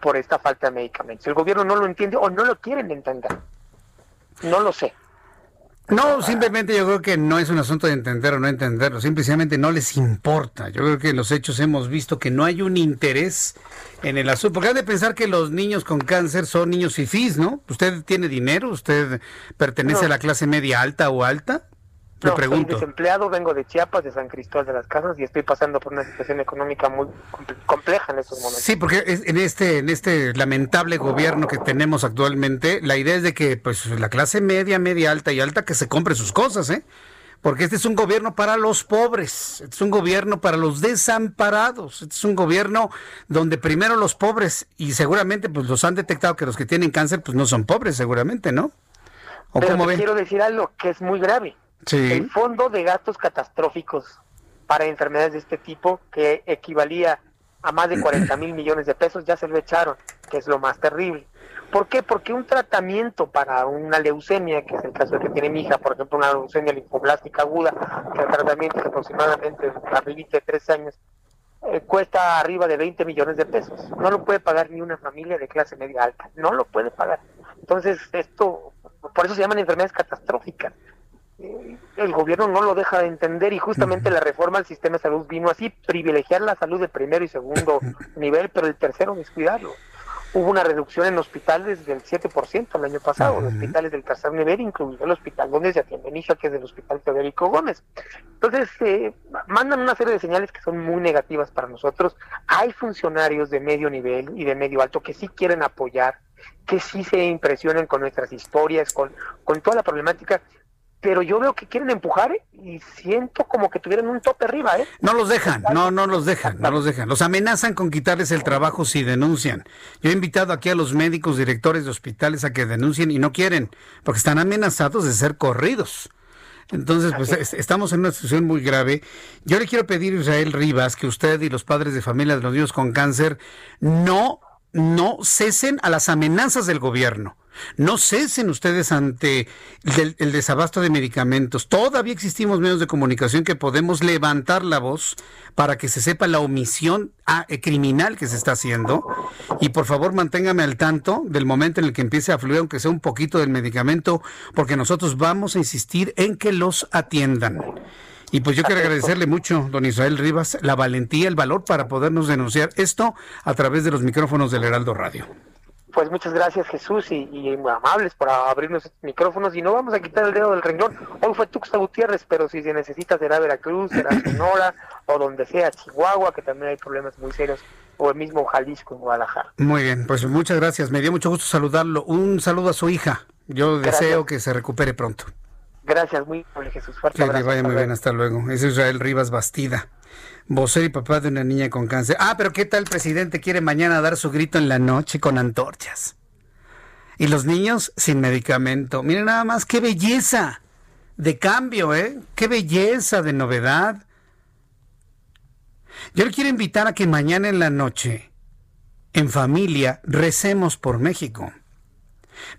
por esta falta de medicamentos. El gobierno no lo entiende o no lo quieren entender. No lo sé. No, simplemente yo creo que no es un asunto de entender o no entenderlo, simplemente no les importa. Yo creo que los hechos hemos visto que no hay un interés en el asunto, porque han de pensar que los niños con cáncer son niños fifís, ¿no? ¿Usted tiene dinero? ¿Usted pertenece No. a la clase media alta o alta? Le No, pregunto. Soy desempleado, vengo de Chiapas, de San Cristóbal de las Casas y estoy pasando por una situación económica muy comple- compleja en estos momentos. Sí, porque es- en este en este lamentable gobierno que tenemos actualmente, la idea es de que pues la clase media, media alta y alta que se compre sus cosas, ¿eh? Porque este es un gobierno para los pobres, este es un gobierno para los desamparados, este es un gobierno donde primero los pobres y seguramente pues los han detectado que los que tienen cáncer pues no son pobres seguramente, ¿no? ¿O Pero cómo te ven? quiero decir algo que es muy grave. Sí. El fondo de gastos catastróficos para enfermedades de este tipo, que equivalía a más de 40 mil millones de pesos, ya se lo echaron, que es lo más terrible. ¿Por qué? Porque un tratamiento para una leucemia, que es el caso que tiene mi hija, por ejemplo, una leucemia linfoblástica aguda, que el tratamiento es aproximadamente arribita de tres años, eh, cuesta arriba de 20 millones de pesos. No lo puede pagar ni una familia de clase media alta. No lo puede pagar. Entonces, esto, por eso se llaman enfermedades catastróficas. El gobierno no lo deja de entender y justamente la reforma al sistema de salud vino así, privilegiar la salud de primero y segundo nivel, pero el tercero descuidarlo. Hubo una reducción en hospitales del 7% el año pasado, en hospitales del tercer nivel, incluido el hospital donde se atiende Nisha, que es el hospital Federico Gómez. Entonces, eh, mandan una serie de señales que son muy negativas para nosotros. Hay funcionarios de medio nivel y de medio alto que sí quieren apoyar, que sí se impresionan con nuestras historias, con, con toda la problemática, pero yo veo que quieren empujar ¿eh? y siento como que tuvieran un tope arriba, ¿eh? No los dejan, no, no los dejan, no los dejan. Los amenazan con quitarles el trabajo si denuncian. Yo he invitado aquí a los médicos, directores de hospitales a que denuncien y no quieren, porque están amenazados de ser corridos. Entonces, pues estamos en una situación muy grave. Yo le quiero pedir a Israel Rivas que usted y los padres de familia de los niños con cáncer no, no cesen a las amenazas del gobierno. No cesen ustedes ante el, desabasto de medicamentos. Todavía existimos medios de comunicación que podemos levantar la voz para que se sepa la omisión ah, eh, criminal que se está haciendo. Y por favor manténgame al tanto del momento en el que empiece a fluir, aunque sea un poquito del medicamento, porque nosotros vamos a insistir en que los atiendan. Y pues yo quiero agradecerle mucho, don Israel Rivas, la valentía, el valor para podernos denunciar esto a través de los micrófonos del Heraldo Radio pues muchas gracias Jesús y, muy amables por abrirnos estos micrófonos y no vamos a quitar el dedo del renglón. Hoy fue Tuxtla Gutiérrez, pero si se necesita será Veracruz, será Sonora o donde sea, Chihuahua, que también hay problemas muy serios, o el mismo Jalisco, en Guadalajara. Muy bien, pues muchas gracias. Me dio mucho gusto saludarlo. Un saludo a su hija. Yo deseo que se recupere pronto. Gracias, muy amable Jesús. Fuerte que le vaya muy bien, hasta luego. Es Israel Rivas Bastida vocero y papá de una niña con cáncer. Ah, pero ¿qué tal el presidente quiere mañana dar su grito en la noche con antorchas? Y los niños sin medicamento. Miren nada más, qué belleza de cambio, ¿eh? Qué belleza de novedad. Yo le quiero invitar a que mañana en la noche, en familia, recemos por México.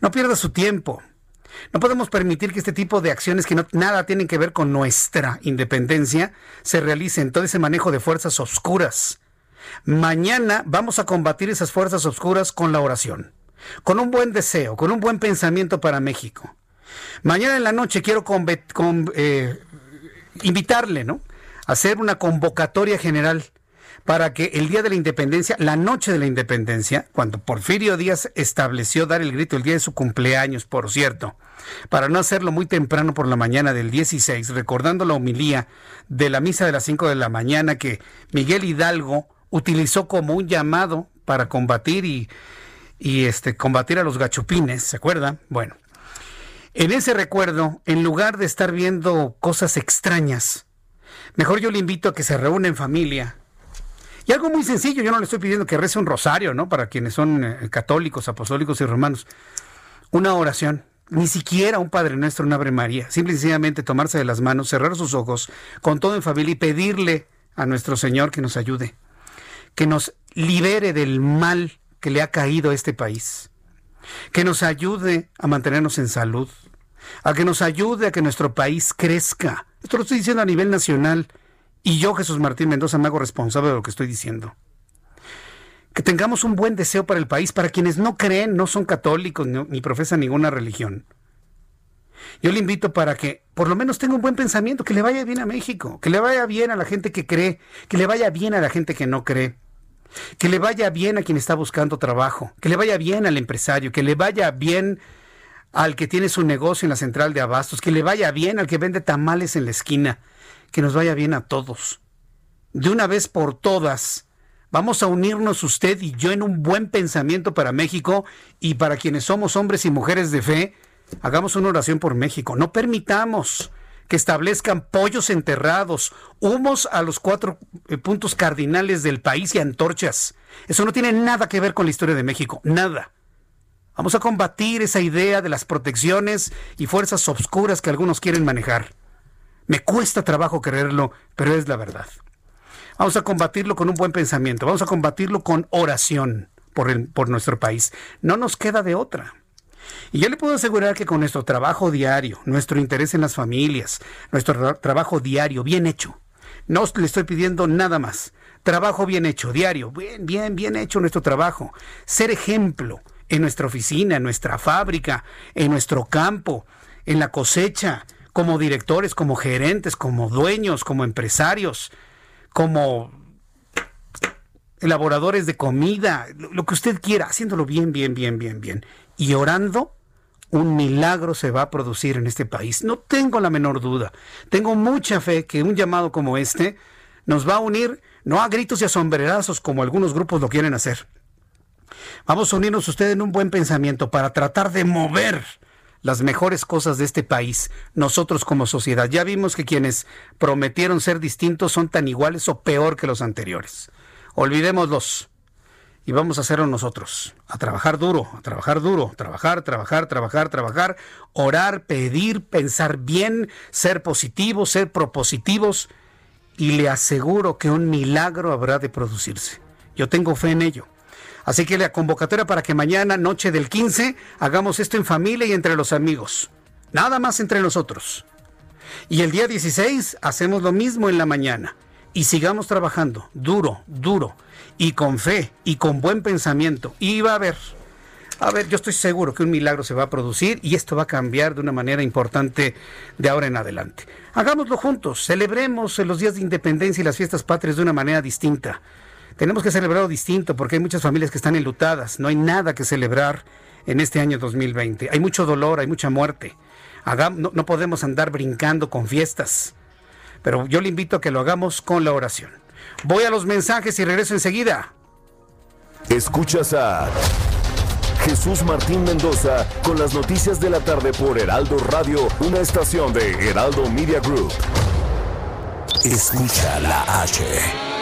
No pierda su tiempo. No podemos permitir que este tipo de acciones que nada tienen que ver con nuestra independencia se realicen, todo ese manejo de fuerzas oscuras. Mañana vamos a combatir esas fuerzas oscuras con la oración, con un buen deseo, con un buen pensamiento para México. Mañana en la noche quiero eh, invitarle, ¿no? A hacer una convocatoria general para que el día de la independencia, la noche de la independencia, cuando Porfirio Díaz estableció dar el grito el día de su cumpleaños, por cierto, para no hacerlo muy temprano por la mañana del 16, recordando la homilía de la misa de las 5 de la mañana que Miguel Hidalgo utilizó como un llamado para combatir y, y este, combatir a los gachupines, ¿se acuerdan? Bueno, en ese recuerdo, en lugar de estar viendo cosas extrañas, mejor yo le invito a que se reúna en familia, y algo muy sencillo, yo no le estoy pidiendo que rece un rosario, ¿no? Para quienes son eh, católicos, apostólicos y romanos. Una oración, ni siquiera un Padre Nuestro, una Ave María. Simple y sencillamente tomarse de las manos, cerrar sus ojos, con todo en familia y pedirle a nuestro Señor que nos ayude, que nos libere del mal que le ha caído a este país, que nos ayude a mantenernos en salud, a que nos ayude a que nuestro país crezca. Esto lo estoy diciendo a nivel nacional y yo, Jesús Martín Mendoza, me hago responsable de lo que estoy diciendo. Que tengamos un buen deseo para el país, para quienes no creen, no son católicos ni profesan ninguna religión. Yo le invito para que por lo menos tenga un buen pensamiento, que le vaya bien a México, que le vaya bien a la gente que cree, que le vaya bien a la gente que no cree, que le vaya bien a quien está buscando trabajo, que le vaya bien al empresario, que le vaya bien al que tiene su negocio en la central de abastos, que le vaya bien al que vende tamales en la esquina, que nos vaya bien a todos. De una vez por todas, vamos a unirnos usted y yo en un buen pensamiento para México y para quienes somos hombres y mujeres de fe, hagamos una oración por México. No permitamos que establezcan pollos enterrados, humos a los cuatro eh, puntos cardinales del país y antorchas. Eso no tiene nada que ver con la historia de México, nada. Vamos a combatir esa idea de las protecciones y fuerzas obscuras que algunos quieren manejar. Me cuesta trabajo creerlo, pero es la verdad. Vamos a combatirlo con un buen pensamiento, vamos a combatirlo con oración por, por nuestro país. No nos queda de otra. Y yo le puedo asegurar que con nuestro trabajo diario, nuestro interés en las familias, nuestro trabajo diario bien hecho, no le estoy pidiendo nada más, trabajo bien hecho, diario, bien, bien, bien hecho nuestro trabajo, ser ejemplo en nuestra oficina, en nuestra fábrica, en nuestro campo, en la cosecha, como directores, como gerentes, como dueños, como empresarios, como elaboradores de comida, lo que usted quiera, haciéndolo bien, bien, bien, bien, bien. Y orando, un milagro se va a producir en este país. No tengo la menor duda. Tengo mucha fe que un llamado como este nos va a unir, no a gritos y a sombrerazos como algunos grupos lo quieren hacer. Vamos a unirnos ustedes en un buen pensamiento para tratar de mover las mejores cosas de este país, nosotros como sociedad. Ya vimos que quienes prometieron ser distintos son tan iguales o peor que los anteriores. Olvidémoslos y vamos a hacerlo nosotros, a trabajar duro, a trabajar duro, trabajar, trabajar, trabajar, trabajar, orar, pedir, pensar bien, ser positivos, ser propositivos y le aseguro que un milagro habrá de producirse. Yo tengo fe en ello. Así que la convocatoria para que mañana, noche del 15, hagamos esto en familia y entre los amigos. Nada más entre nosotros. Y el día 16 hacemos lo mismo en la mañana y sigamos trabajando duro, duro y con fe y con buen pensamiento. Y va a haber, a ver, yo estoy seguro que un milagro se va a producir y esto va a cambiar de una manera importante de ahora en adelante. Hagámoslo juntos, celebremos los días de independencia y las fiestas patrias de una manera distinta. Tenemos que celebrarlo distinto porque hay muchas familias que están enlutadas, no hay nada que celebrar en este año 2020. Hay mucho dolor, hay mucha muerte. no, no podemos andar brincando con fiestas. Pero yo le invito a que lo hagamos con la oración. Voy a los mensajes y regreso enseguida. Escuchas a Jesús Martín Mendoza con las noticias de la tarde por Heraldo Radio, una estación de Heraldo Media Group. Escucha la H,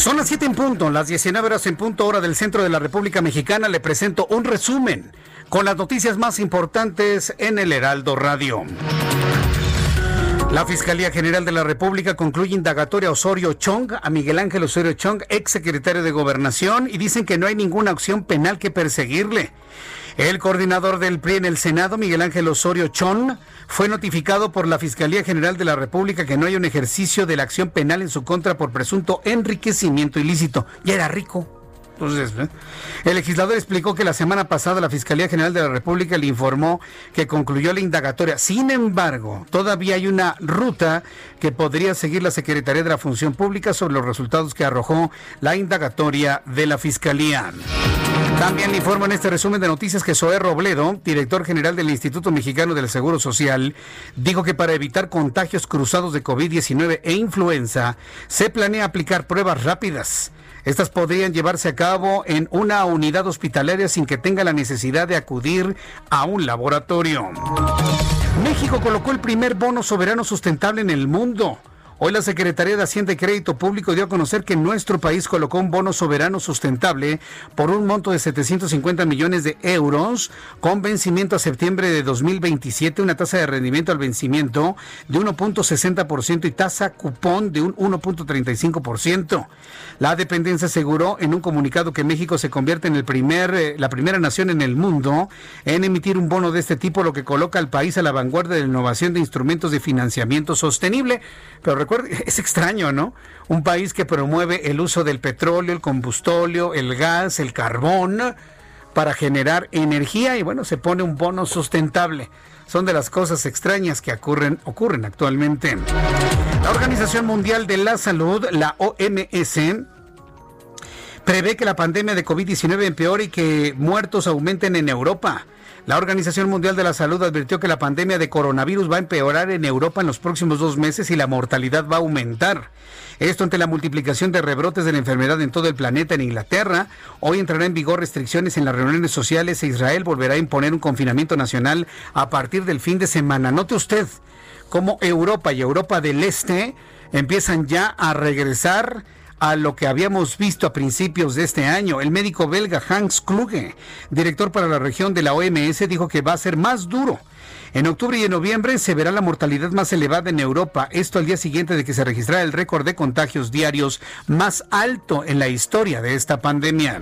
Son las 7 en punto, las 19 horas en punto hora del centro de la República Mexicana. Le presento un resumen con las noticias más importantes en el Heraldo Radio. La Fiscalía General de la República concluye indagatoria a Osorio Chong, a Miguel Ángel Osorio Chong, ex secretario de Gobernación, y dicen que no hay ninguna acción penal que perseguirle. El coordinador del PRI en el Senado, Miguel Ángel Osorio Chong, fue notificado por la Fiscalía General de la República que no hay un ejercicio de la acción penal en su contra por presunto enriquecimiento ilícito. Ya era rico. Entonces, ¿eh? el legislador explicó que la semana pasada la Fiscalía General de la República le informó que concluyó la indagatoria. Sin embargo, todavía hay una ruta que podría seguir la Secretaría de la Función Pública sobre los resultados que arrojó la indagatoria de la Fiscalía. También le informo en este resumen de noticias que Zoé Robledo, director general del Instituto Mexicano del Seguro Social, dijo que para evitar contagios cruzados de COVID-19 e influenza, se planea aplicar pruebas rápidas. Estas podrían llevarse a cabo en una unidad hospitalaria sin que tenga la necesidad de acudir a un laboratorio. México colocó el primer bono soberano sustentable en el mundo. Hoy la Secretaría de Hacienda y Crédito Público dio a conocer que nuestro país colocó un bono soberano sustentable por un monto de 750 millones de euros con vencimiento a septiembre de 2027, una tasa de rendimiento al vencimiento de 1.60% y tasa cupón de un 1.35%. La dependencia aseguró en un comunicado que México se convierte en el primer, eh, la primera nación en el mundo en emitir un bono de este tipo, lo que coloca al país a la vanguardia de la innovación de instrumentos de financiamiento sostenible. Pero es extraño, ¿no? Un país que promueve el uso del petróleo, el combustóleo, el gas, el carbón para generar energía y bueno, se pone un bono sustentable. Son de las cosas extrañas que ocurren, ocurren actualmente. La Organización Mundial de la Salud, la OMS, prevé que la pandemia de COVID-19 empeore y que muertos aumenten en Europa. La Organización Mundial de la Salud advirtió que la pandemia de coronavirus va a empeorar en Europa en los próximos dos meses y la mortalidad va a aumentar. Esto ante la multiplicación de rebrotes de la enfermedad en todo el planeta. En Inglaterra, hoy entrará en vigor restricciones en las reuniones sociales e Israel volverá a imponer un confinamiento nacional a partir del fin de semana. Note usted cómo Europa y Europa del Este empiezan ya a regresar a lo que habíamos visto a principios de este año. El médico belga Hans Kluge, director para la región de la OMS, dijo que va a ser más duro. En octubre y en noviembre se verá la mortalidad más elevada en Europa, esto al día siguiente de que se registrara el récord de contagios diarios más alto en la historia de esta pandemia.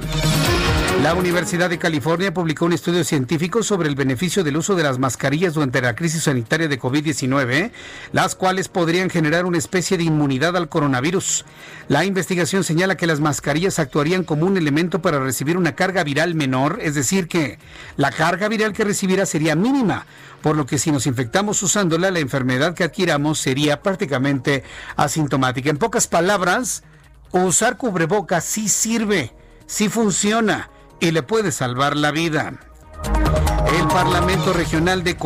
La Universidad de California publicó un estudio científico sobre el beneficio del uso de las mascarillas durante la crisis sanitaria de COVID-19, las cuales podrían generar una especie de inmunidad al coronavirus. La investigación señala que las mascarillas actuarían como un elemento para recibir una carga viral menor, es decir, que la carga viral que recibirá sería mínima, por lo que si nos infectamos usándola, la enfermedad que adquiramos sería prácticamente asintomática. En pocas palabras, usar cubrebocas sí sirve, sí funciona y le puede salvar la vida. El Parlamento Regional de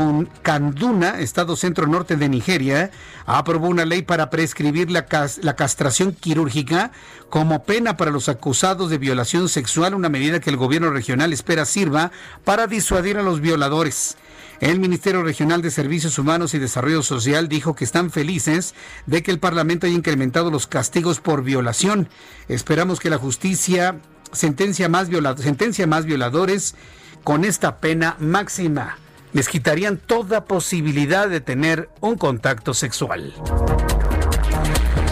Kanduna, Estado Centro Norte de Nigeria, aprobó una ley para prescribir la, la, castración quirúrgica como pena para los acusados de violación sexual, una medida que el gobierno regional espera sirva para disuadir a los violadores. El Ministerio Regional de Servicios Humanos y Desarrollo Social dijo que están felices de que el Parlamento haya incrementado los castigos por violación. Esperamos que la justicia sentencia más, sentencia más violadores con esta pena máxima. Les quitarían toda posibilidad de tener un contacto sexual.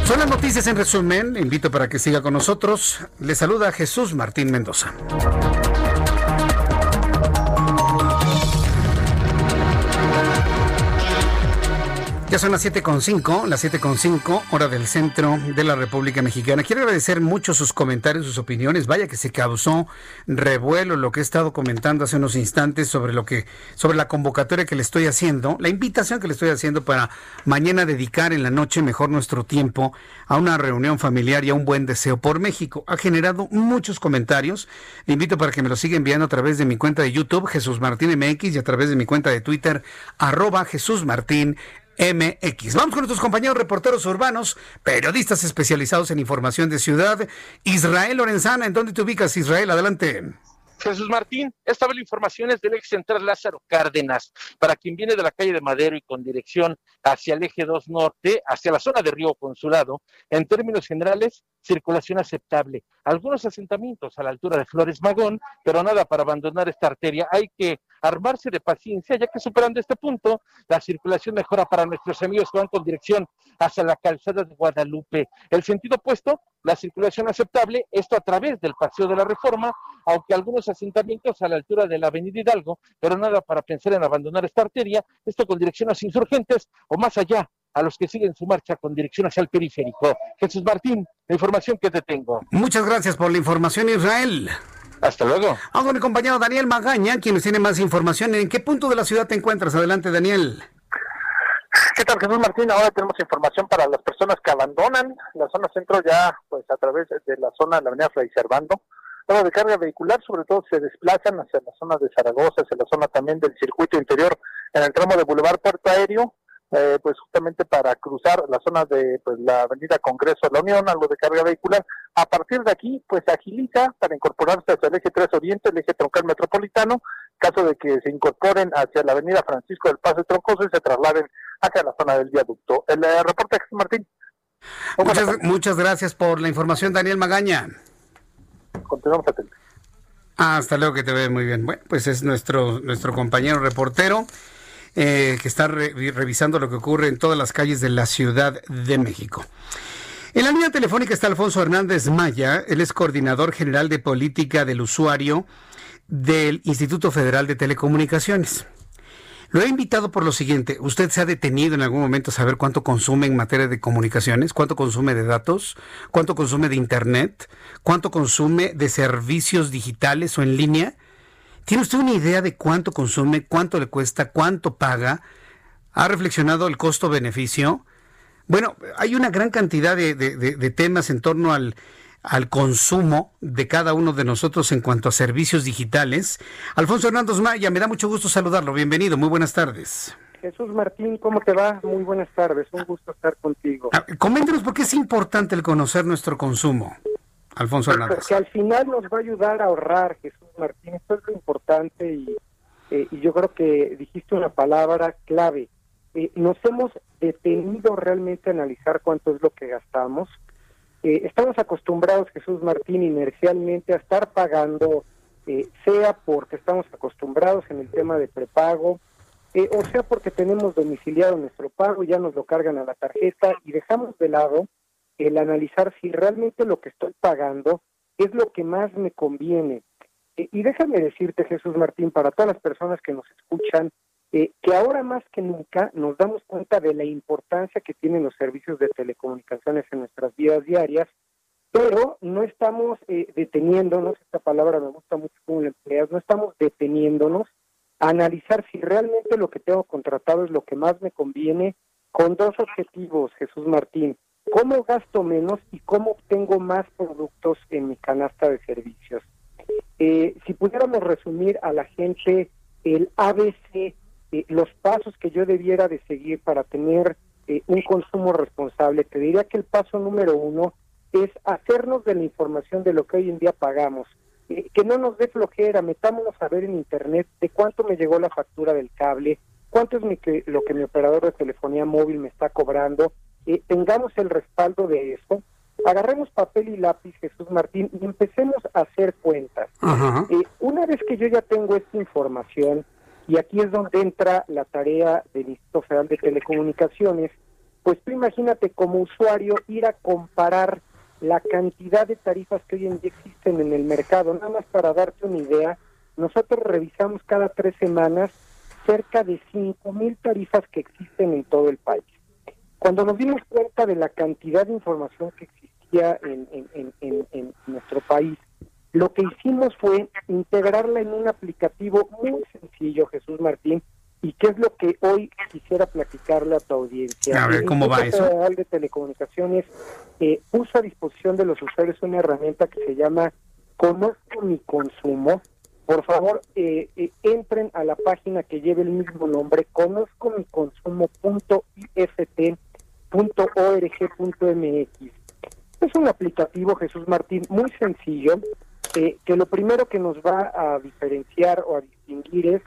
Son las noticias en resumen. Invito para que siga con nosotros. Le saluda Jesús Martín Mendoza. Ya son las 7.5, las 7.5, hora del centro de la República Mexicana. Quiero agradecer mucho sus comentarios, sus opiniones. Vaya que se causó revuelo lo que he estado comentando hace unos instantes sobre lo que, sobre la convocatoria que le estoy haciendo, la invitación que le estoy haciendo para mañana dedicar en la noche mejor nuestro tiempo a una reunión familiar y a un buen deseo por México. Ha generado muchos comentarios. Le invito para que me lo siga enviando a través de mi cuenta de YouTube, Jesús Martín MX, y a través de mi cuenta de Twitter, arroba Jesús Martín MX. Vamos con nuestros compañeros reporteros urbanos, periodistas especializados en información de ciudad. Israel Lorenzana, ¿en dónde te ubicas, Israel? Adelante. Jesús Martín, esta vez la información es del ex central Lázaro Cárdenas. Para quien viene de la calle de Madero y con dirección hacia el eje 2 norte, hacia la zona de Río Consulado, en términos generales, circulación aceptable. Algunos asentamientos a la altura de Flores Magón, pero nada para abandonar esta arteria. Hay que armarse de paciencia, ya que superando este punto, la circulación mejora para nuestros amigos que van con dirección hacia la calzada de Guadalupe. El sentido opuesto, la circulación aceptable, esto a través del Paseo de la Reforma, aunque algunos asentamientos a la altura de la Avenida Hidalgo, pero nada para pensar en abandonar esta arteria, esto con dirección a insurgentes o más allá, a los que siguen su marcha con dirección hacia el periférico. Jesús Martín, la información que te tengo. Muchas gracias por la información, Israel. Hasta luego. Vamos con mi compañero Daniel Magaña, quien nos tiene más información. ¿En qué punto de la ciudad te encuentras? Adelante, Daniel. ¿Qué tal, Jesús Martín? Ahora tenemos información para las personas que abandonan la zona centro ya, pues a través de la zona de la avenida Fray Servando. Luego de carga vehicular, sobre todo se desplazan hacia la zona de Zaragoza, hacia la zona también del circuito interior, en el tramo de Boulevard Puerto Aéreo, eh, pues justamente para cruzar la zona de pues, la avenida Congreso de la Unión, algo de carga vehicular. A partir de aquí, pues agiliza para incorporarse hacia el eje 3 Oriente, el eje troncal metropolitano, caso de que se incorporen hacia la avenida Francisco del Paso Troncoso y se trasladen hacia la zona del viaducto. El eh, reporte Martín. Muchas, muchas gracias por la información, Daniel Magaña. Continuamos atentos. hasta luego, que te ve muy bien. Bueno, pues es nuestro, nuestro compañero reportero. Eh, que está revisando lo que ocurre en todas las calles de la Ciudad de México. En la línea telefónica está Alfonso Hernández Maya, él es coordinador general de política del usuario del Instituto Federal de Telecomunicaciones. Lo he invitado por lo siguiente, ¿usted se ha detenido en algún momento a saber cuánto consume en materia de comunicaciones? ¿Cuánto consume de datos? ¿Cuánto consume de Internet? ¿Cuánto consume de servicios digitales o en línea? ¿Tiene usted una idea de cuánto consume, cuánto le cuesta, cuánto paga? ¿Ha reflexionado el costo-beneficio? Bueno, hay una gran cantidad de, temas en torno al, al consumo de cada uno de nosotros en cuanto a servicios digitales. Alfonso Hernández Maya, me da mucho gusto saludarlo. Bienvenido, muy buenas tardes. Jesús Martín, ¿cómo te va? Muy buenas tardes, un gusto estar contigo. Ah, coméntenos por qué es importante el conocer nuestro consumo, Alfonso Hernández. Porque al final nos va a ayudar a ahorrar, Jesús Martín, esto es lo importante y, eh, y yo creo que dijiste una palabra clave. Eh, nos hemos detenido realmente a analizar cuánto es lo que gastamos. Eh, estamos acostumbrados, Jesús Martín, inercialmente a estar pagando, sea porque estamos acostumbrados en el tema de prepago, eh, o sea porque tenemos domiciliado nuestro pago, ya nos lo cargan a la tarjeta y dejamos de lado el analizar si realmente lo que estoy pagando es lo que más me conviene. Eh, y déjame decirte, Jesús Martín, para todas las personas que nos escuchan, eh, que ahora más que nunca nos damos cuenta de la importancia que tienen los servicios de telecomunicaciones en nuestras vidas diarias, pero no estamos deteniéndonos, esta palabra me gusta mucho como la empleas, no estamos deteniéndonos analizar si realmente lo que tengo contratado es lo que más me conviene con dos objetivos, Jesús Martín. ¿Cómo gasto menos y cómo obtengo más productos en mi canasta de servicios? Eh, si pudiéramos resumir a la gente el ABC, eh, los pasos que yo debiera de seguir para tener eh, un consumo responsable, te diría que el paso número uno es hacernos de la información de lo que hoy en día pagamos que no nos dé flojera, metámonos a ver en internet de cuánto me llegó la factura del cable, cuánto es mi, lo que mi operador de telefonía móvil me está cobrando, eh, tengamos el respaldo de eso, agarremos papel y lápiz, Jesús Martín, y empecemos a hacer cuentas. Eh, una vez que yo ya tengo esta información, y aquí es donde entra la tarea del Instituto Federal de Telecomunicaciones, pues tú imagínate como usuario ir a comparar la cantidad de tarifas que hoy en día existen en el mercado. Nada más para darte una idea, nosotros revisamos cada tres semanas cerca de cinco mil tarifas que existen en todo el país. Cuando nos dimos cuenta de la cantidad de información que existía en, en nuestro país, lo que hicimos fue integrarla en un aplicativo muy sencillo, Jesús Martín, y qué es lo que hoy quisiera platicarle a tu audiencia. A ver, ¿cómo va eso? Federal de Telecomunicaciones eh, puso a disposición de los usuarios una herramienta que se llama Conozco mi consumo. Por favor, eh, eh, entren a la página que lleve el mismo nombre, conozco mi consumo.ift.org.mx. Es un aplicativo, Jesús Martín, muy sencillo, que lo primero que nos va a diferenciar o a distinguir es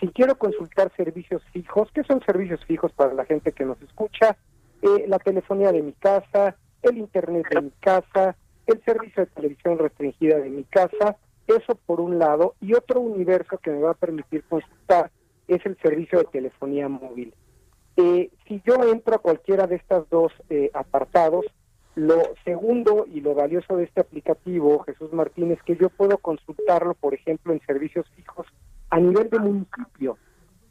si quiero consultar servicios fijos, ¿qué son servicios fijos para la gente que nos escucha? Eh, la telefonía de mi casa, el internet de mi casa, el servicio de televisión restringida de mi casa, eso por un lado, y otro universo que me va a permitir consultar es el servicio de telefonía móvil. Eh, si yo entro a cualquiera de estos dos eh, apartados, lo segundo y lo valioso de este aplicativo, Jesús Martínez, que yo puedo consultarlo, por ejemplo, en servicios fijos a nivel de municipio.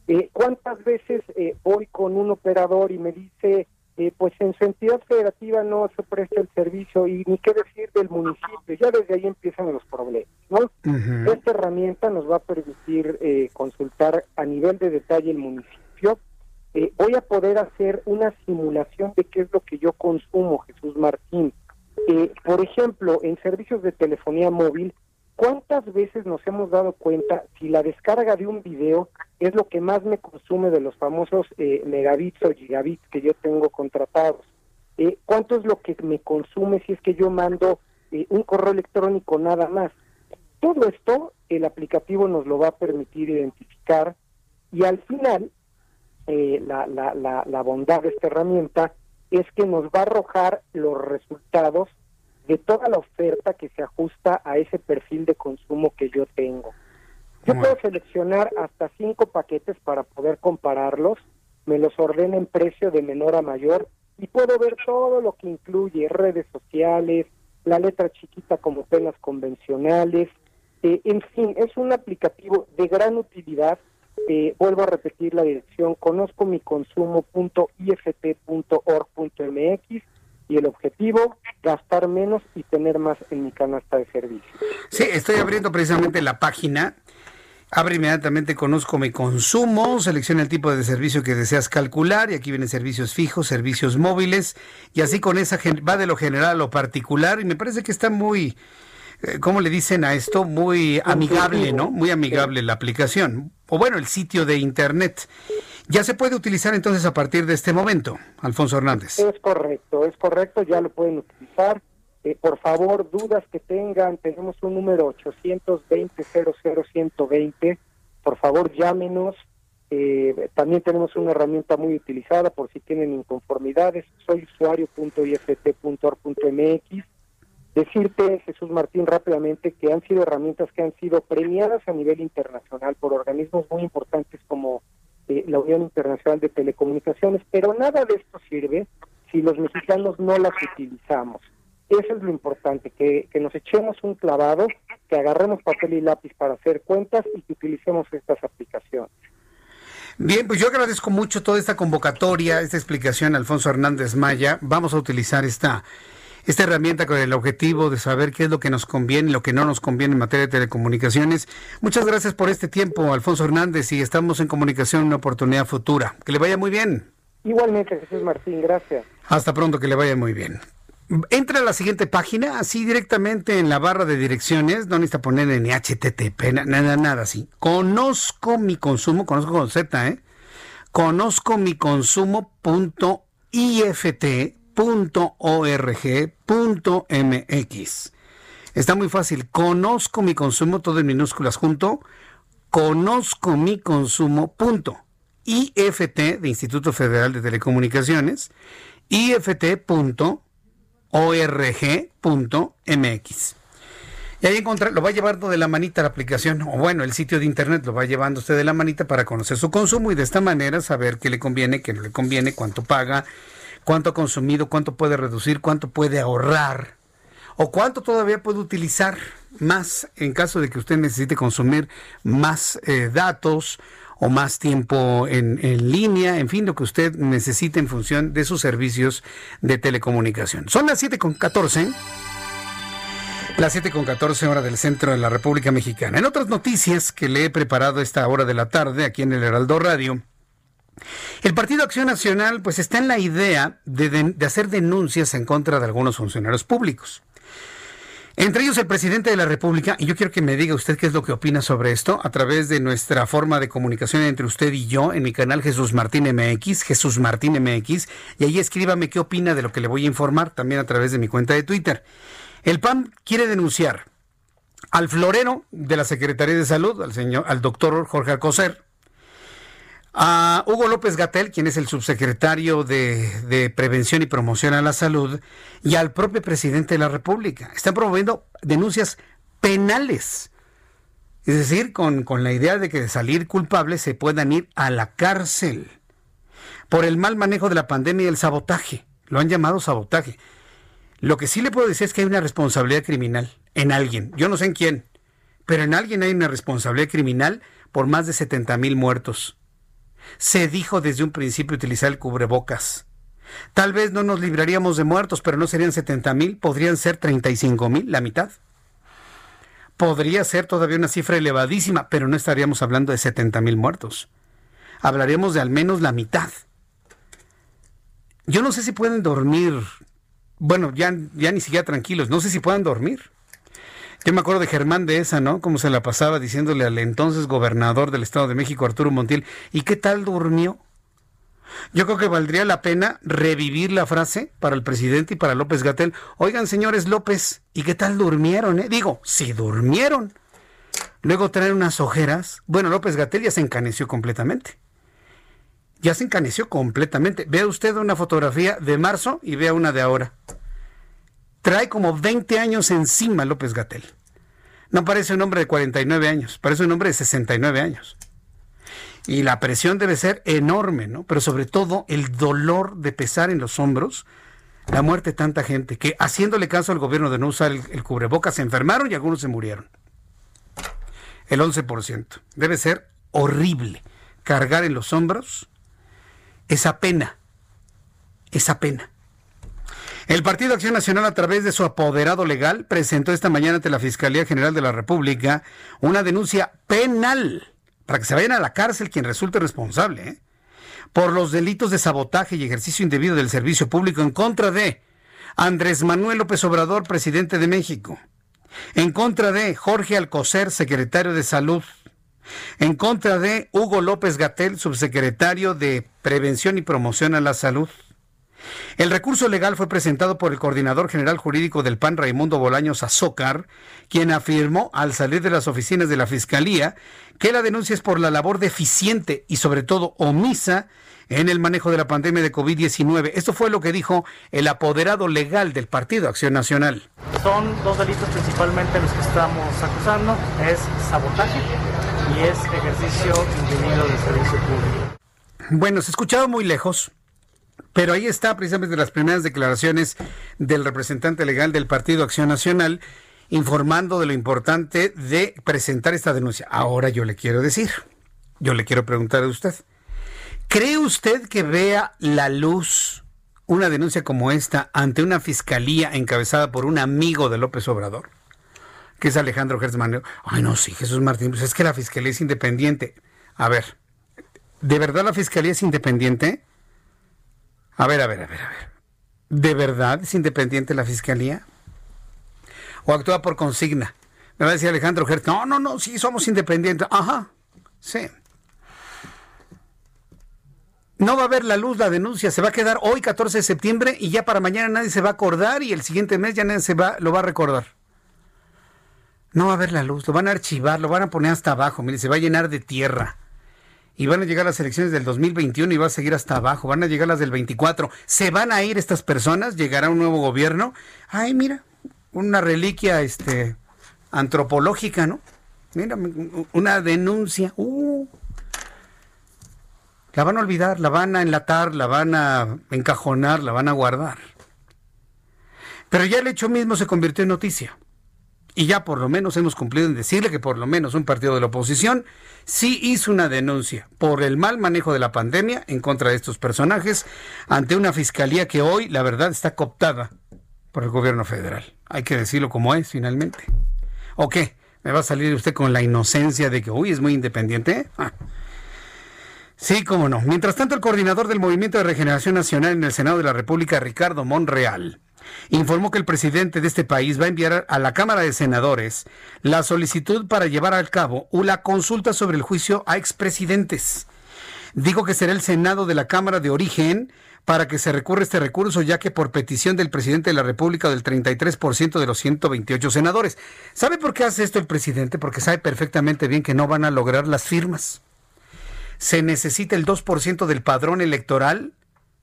Eh, ¿Cuántas veces eh, voy con un operador y me dice, eh, pues en su entidad federativa no se presta el servicio y ni qué decir del municipio? Ya desde ahí empiezan los problemas, ¿no? Esta herramienta nos va a permitir consultar a nivel de detalle el municipio. Voy a poder hacer una simulación de qué es lo que yo consumo, Jesús Martín. por ejemplo, en servicios de telefonía móvil, ¿Cuántas veces nos hemos dado cuenta si la descarga de un video es lo que más me consume de los famosos eh, megabits o gigabits que yo tengo contratados? Eh, ¿Cuánto es lo que me consume si es que yo mando eh, un correo electrónico nada más? Todo esto el aplicativo nos lo va a permitir identificar y al final la, la, la, la bondad de esta herramienta es que nos va a arrojar los resultados de toda la oferta que se ajusta a ese perfil de consumo que yo tengo. Yo puedo seleccionar hasta cinco paquetes para poder compararlos, me los ordena en precio de menor a mayor y puedo ver todo lo que incluye redes sociales, la letra chiquita como penas convencionales, eh, en fin, es un aplicativo de gran utilidad. Eh, vuelvo a repetir la dirección, conozco mi consumo.ift.org.mx y el objetivo, gastar menos y tener más en mi canasta de servicios. Sí, estoy abriendo precisamente la página Abre inmediatamente Conozco mi consumo, selecciona el tipo de servicio que deseas calcular y aquí vienen servicios fijos, servicios móviles y así con esa va de lo general a lo particular y me parece que está muy, ¿cómo le dicen a esto? Muy amigable, ¿no? Muy amigable la aplicación o bueno, el sitio de internet. Ya se puede utilizar entonces a partir de este momento, Alfonso Hernández. Es correcto, es correcto, ya lo pueden utilizar. Eh, por favor, dudas que tengan, tenemos un número 820-00120. Por favor, llámenos. Eh, también tenemos una herramienta muy utilizada por si tienen inconformidades. Soy usuario.ift.org.mx. Decirte, Jesús Martín, rápidamente que han sido herramientas que han sido premiadas a nivel internacional por organismos muy importantes como eh, la Unión Internacional de Telecomunicaciones, pero nada de esto sirve si los mexicanos no las utilizamos. Eso es lo importante, que, nos echemos un clavado, que agarremos papel y lápiz para hacer cuentas y que utilicemos estas aplicaciones. Bien, pues yo agradezco mucho toda esta convocatoria, esta explicación, Alfonso Hernández Maya. Vamos a utilizar esta, esta herramienta con el objetivo de saber qué es lo que nos conviene y lo que no nos conviene en materia de telecomunicaciones. Muchas gracias por este tiempo, Alfonso Hernández, y estamos en comunicación en una oportunidad futura. Que le vaya muy bien. Igualmente, Jesús Martín, gracias. Hasta pronto, que le vaya muy bien. Entra a la siguiente página, así directamente en la barra de direcciones, no necesita poner ni HTTP, nada, nada así. Conozco mi consumo, conozco con Z, ¿eh? Conozco mi consumo.ift.org.mx. Está muy fácil. Conozco mi consumo, todo en minúsculas junto. Conozco mi consumo. Punto. IFT de Instituto Federal de Telecomunicaciones. IFT.org org.mx. Y ahí encontrar, lo va llevando de la manita la aplicación, o bueno, el sitio de internet lo va llevando usted de la manita para conocer su consumo y de esta manera saber qué le conviene, qué no le conviene, cuánto paga, cuánto ha consumido, cuánto puede reducir, cuánto puede ahorrar o cuánto todavía puede utilizar más en caso de que usted necesite consumir más eh, datos o más tiempo en, línea, en fin, lo que usted necesite en función de sus servicios de telecomunicación. Son las 7 con 14. Las 7 con 14 hora del centro de la República Mexicana. En otras noticias que le he preparado esta hora de la tarde aquí en el Heraldo Radio, el Partido Acción Nacional pues está en la idea de hacer denuncias en contra de algunos funcionarios públicos. Entre ellos el presidente de la República, y yo quiero que me diga usted qué es lo que opina sobre esto a través de nuestra forma de comunicación entre usted y yo en mi canal Jesús Martín MX, Jesús Martín MX, y ahí escríbame qué opina de lo que le voy a informar también a través de mi cuenta de Twitter. El PAN quiere denunciar al florero de la Secretaría de Salud, al señor, al doctor Jorge Alcocer, a Hugo López Gatel, quien es el subsecretario de, Prevención y Promoción a la Salud, y al propio presidente de la República. Están promoviendo denuncias penales. Es decir, con, con la idea de que de salir culpables se puedan ir a la cárcel por el mal manejo de la pandemia y el sabotaje. Lo han llamado sabotaje. Lo que sí le puedo decir es que hay una responsabilidad criminal en alguien. Yo no sé en quién, pero en alguien hay una responsabilidad criminal por más de 70 mil muertos se dijo desde un principio utilizar el cubrebocas. Tal vez no nos libraríamos de muertos, pero no serían 70 mil, podrían ser 35 mil, la mitad. Podría ser todavía una cifra elevadísima, pero no estaríamos hablando de 70 mil muertos. Hablaríamos de al menos la mitad. Yo no sé si pueden dormir, bueno, ya, ya ni siquiera tranquilos, no sé si puedan dormir. Yo me acuerdo de Germán de esa, ¿no? Cómo se la pasaba diciéndole al entonces gobernador del Estado de México, Arturo Montiel, ¿y qué tal durmió? Yo creo que valdría la pena revivir la frase para el presidente y para López Gatel. Oigan, señores López, ¿y qué tal durmieron? Eh? Digo, si durmieron. Luego traer unas ojeras. Bueno, López Gatel ya se encaneció completamente. Ya se encaneció completamente. Vea usted una fotografía de marzo y vea una de ahora. Trae como 20 años encima López Gatel. No parece un hombre de 49 años, parece un hombre de 69 años. Y la presión debe ser enorme, ¿no? Pero sobre todo el dolor de pesar en los hombros, la muerte de tanta gente, que haciéndole caso al gobierno de no usar el, el cubrebocas se enfermaron y algunos se murieron. El 11%. Debe ser horrible cargar en los hombros esa pena, esa pena. El Partido Acción Nacional, a través de su apoderado legal, presentó esta mañana ante la Fiscalía General de la República una denuncia penal para que se vayan a la cárcel quien resulte responsable ¿eh? por los delitos de sabotaje y ejercicio indebido del servicio público en contra de Andrés Manuel López Obrador, presidente de México, en contra de Jorge Alcocer, secretario de Salud, en contra de Hugo López Gatel, subsecretario de Prevención y Promoción a la Salud, el recurso legal fue presentado por el coordinador general jurídico del PAN, Raimundo Bolaños Azócar, quien afirmó al salir de las oficinas de la Fiscalía que la denuncia es por la labor deficiente y sobre todo omisa en el manejo de la pandemia de COVID-19. Esto fue lo que dijo el apoderado legal del Partido Acción Nacional. Son dos delitos principalmente los que estamos acusando, es sabotaje y es ejercicio indebido del servicio público. Bueno, se escuchaba muy lejos, pero ahí está precisamente las primeras declaraciones del representante legal del Partido Acción Nacional informando de lo importante de presentar esta denuncia. Ahora yo le quiero decir, yo le quiero preguntar a usted, ¿cree usted que vea la luz una denuncia como esta ante una fiscalía encabezada por un amigo de López Obrador? Que es Alejandro Gertzmann. Ay, no, sí, Jesús Martín, pues es que la fiscalía es independiente. A ver, ¿de verdad la fiscalía es independiente? A ver, a ver, a ver, a ver. ¿De verdad es independiente la fiscalía? ¿O actúa por consigna? Me va a decir Alejandro Gert, no, no, no, sí, somos independientes. Ajá, sí. No va a haber la luz la denuncia, se va a quedar hoy 14 de septiembre y ya para mañana nadie se va a acordar y el siguiente mes ya nadie se va, lo va a recordar. No va a haber la luz, lo van a archivar, lo van a poner hasta abajo, mire, se va a llenar de tierra y van a llegar las elecciones del 2021 y va a seguir hasta abajo, van a llegar las del 24. ¿Se van a ir estas personas? ¿Llegará un nuevo gobierno? Ay, mira, una reliquia este antropológica, ¿no? Mira, una denuncia. Uh. La van a olvidar, la van a enlatar, la van a encajonar, la van a guardar. Pero ya el hecho mismo se convirtió en noticia. Y ya por lo menos hemos cumplido en decirle que por lo menos un partido de la oposición sí hizo una denuncia por el mal manejo de la pandemia en contra de estos personajes ante una fiscalía que hoy, la verdad, está cooptada por el gobierno federal. Hay que decirlo como es, finalmente. ¿O qué? ¿Me va a salir usted con la inocencia de que, uy, es muy independiente? Ah. Sí, cómo no. Mientras tanto, el coordinador del Movimiento de Regeneración Nacional en el Senado de la República, Ricardo Monreal, informó que el presidente de este país va a enviar a la Cámara de Senadores la solicitud para llevar a cabo una consulta sobre el juicio a expresidentes. Dijo que será el Senado de la Cámara de origen para que se recurra este recurso, ya que por petición del presidente de la República del 33% de los 128 senadores. ¿Sabe por qué hace esto el presidente? Porque sabe perfectamente bien que no van a lograr las firmas. Se necesita el 2% del padrón electoral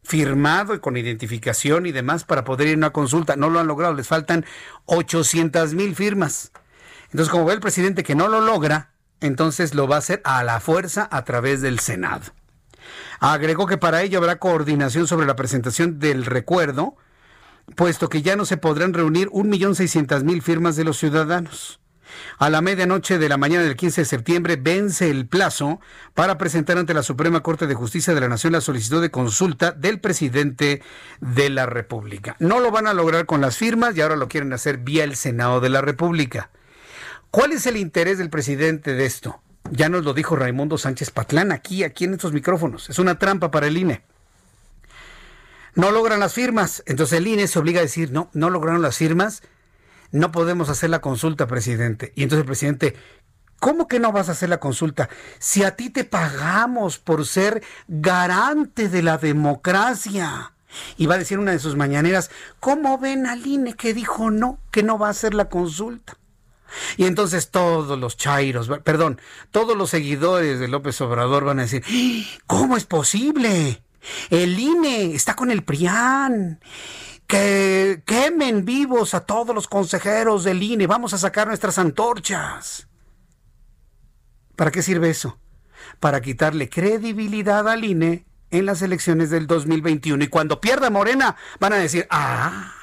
firmado y con identificación y demás para poder ir a una consulta. No lo han logrado, les faltan 800 mil firmas. Entonces, como ve el presidente que no lo logra, entonces lo va a hacer a la fuerza a través del Senado. Agregó que para ello habrá coordinación sobre la presentación del recuerdo, puesto que ya no se podrán reunir 1.600.000 firmas de los ciudadanos. A la medianoche de la mañana del 15 de septiembre vence el plazo para presentar ante la Suprema Corte de Justicia de la Nación la solicitud de consulta del presidente de la República. No lo van a lograr con las firmas y ahora lo quieren hacer vía el Senado de la República. ¿Cuál es el interés del presidente de esto? Ya nos lo dijo Raimundo Sánchez Patlán aquí, aquí en estos micrófonos. Es una trampa para el INE. No logran las firmas. Entonces el INE se obliga a decir, no, no lograron las firmas no podemos hacer la consulta, presidente. Y entonces el presidente, ¿cómo que no vas a hacer la consulta? Si a ti te pagamos por ser garante de la democracia. Y va a decir una de sus mañaneras, ¿cómo ven al INE que dijo no, que no va a hacer la consulta? Y entonces todos los chairos, perdón, todos los seguidores de López Obrador van a decir, ¿cómo es posible? El INE está con el PRIAN que quemen vivos a todos los consejeros del INE, vamos a sacar nuestras antorchas. ¿Para qué sirve eso? Para quitarle credibilidad al INE en las elecciones del 2021. Y cuando pierda Morena, van a decir, ah,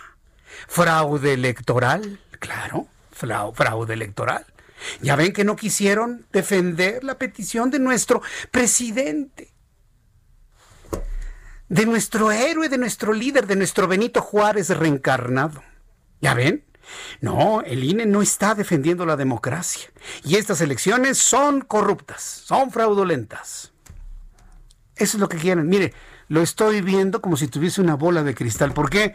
fraude electoral. Claro, fraude electoral. Ya ven que no quisieron defender la petición de nuestro presidente. De nuestro héroe, de nuestro líder, de nuestro Benito Juárez reencarnado. ¿Ya ven? No, el INE no está defendiendo la democracia. Y estas elecciones son corruptas, son fraudulentas. Eso es lo que quieren. Mire, lo estoy viendo como si tuviese una bola de cristal. ¿Por qué?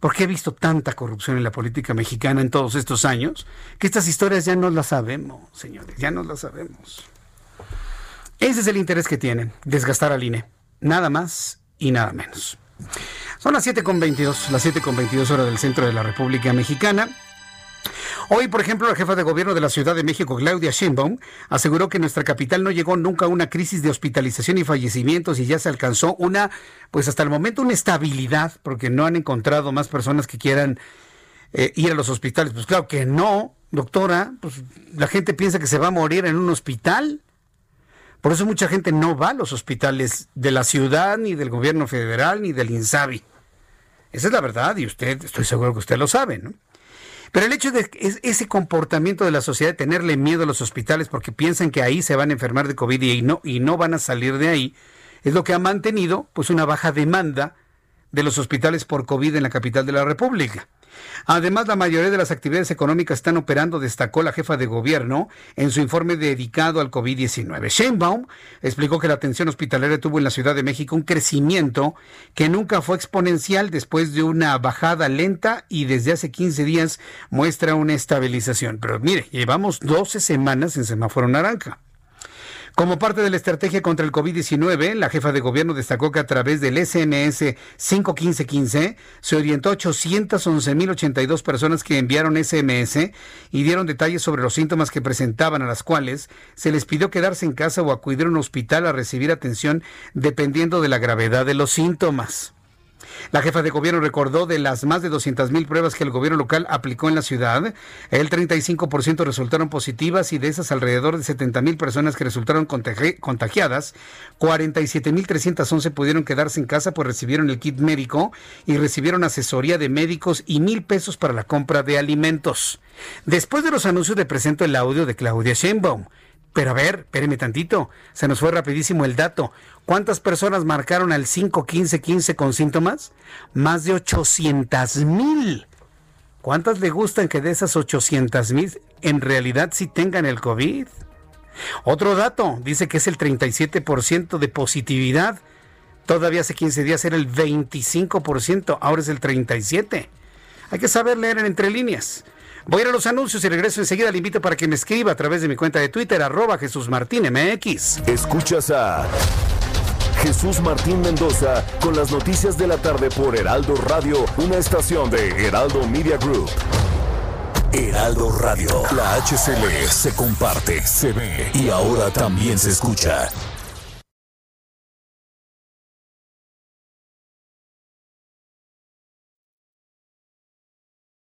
Porque he visto tanta corrupción en la política mexicana en todos estos años que estas historias ya no las sabemos, señores, ya no las sabemos. Ese es el interés que tienen, desgastar al INE. Nada más y nada menos. Son las 7.22, las 7.22 horas del centro de la República Mexicana. Hoy, por ejemplo, la jefa de gobierno de la Ciudad de México, Claudia Sheinbaum, aseguró que nuestra capital no llegó nunca a una crisis de hospitalización y fallecimientos y ya se alcanzó una, pues hasta el momento, una estabilidad, porque no han encontrado más personas que quieran eh, ir a los hospitales. Pues claro que no, doctora, pues la gente piensa que se va a morir en un hospital. Por eso mucha gente no va a los hospitales de la ciudad, ni del gobierno federal, ni del INSABI. Esa es la verdad y usted, estoy seguro que usted lo sabe, ¿no? Pero el hecho de ese comportamiento de la sociedad de tenerle miedo a los hospitales porque piensan que ahí se van a enfermar de COVID y no, y no van a salir de ahí, es lo que ha mantenido pues una baja demanda de los hospitales por COVID en la capital de la República. Además, la mayoría de las actividades económicas están operando, destacó la jefa de gobierno en su informe dedicado al COVID-19. Sheinbaum explicó que la atención hospitalaria tuvo en la Ciudad de México un crecimiento que nunca fue exponencial después de una bajada lenta y desde hace 15 días muestra una estabilización. Pero mire, llevamos 12 semanas en semáforo naranja. Como parte de la estrategia contra el COVID-19, la jefa de gobierno destacó que a través del SMS 51515 se orientó a 811.082 personas que enviaron SMS y dieron detalles sobre los síntomas que presentaban, a las cuales se les pidió quedarse en casa o acudir a un hospital a recibir atención dependiendo de la gravedad de los síntomas. La jefa de gobierno recordó de las más de 200 mil pruebas que el gobierno local aplicó en la ciudad, el 35% resultaron positivas y de esas alrededor de 70 mil personas que resultaron contagiadas, 47 mil 311 pudieron quedarse en casa pues recibieron el kit médico y recibieron asesoría de médicos y mil pesos para la compra de alimentos. Después de los anuncios le presento el audio de Claudia Sheinbaum. Pero a ver, espéreme tantito, se nos fue rapidísimo el dato. ¿Cuántas personas marcaron al 5-15-15 con síntomas? Más de 800 mil. ¿Cuántas le gustan que de esas 800 mil en realidad sí tengan el COVID? Otro dato, dice que es el 37% de positividad. Todavía hace 15 días era el 25%, ahora es el 37%. Hay que saber leer en entre líneas. Voy a ir a los anuncios y regreso enseguida. Le invito para que me escriba a través de mi cuenta de Twitter, arroba Jesús Martín MX. Escuchas a Jesús Martín Mendoza con las noticias de la tarde por Heraldo Radio, una estación de Heraldo Media Group. Heraldo Radio, la HCL se comparte, se ve y ahora también se escucha.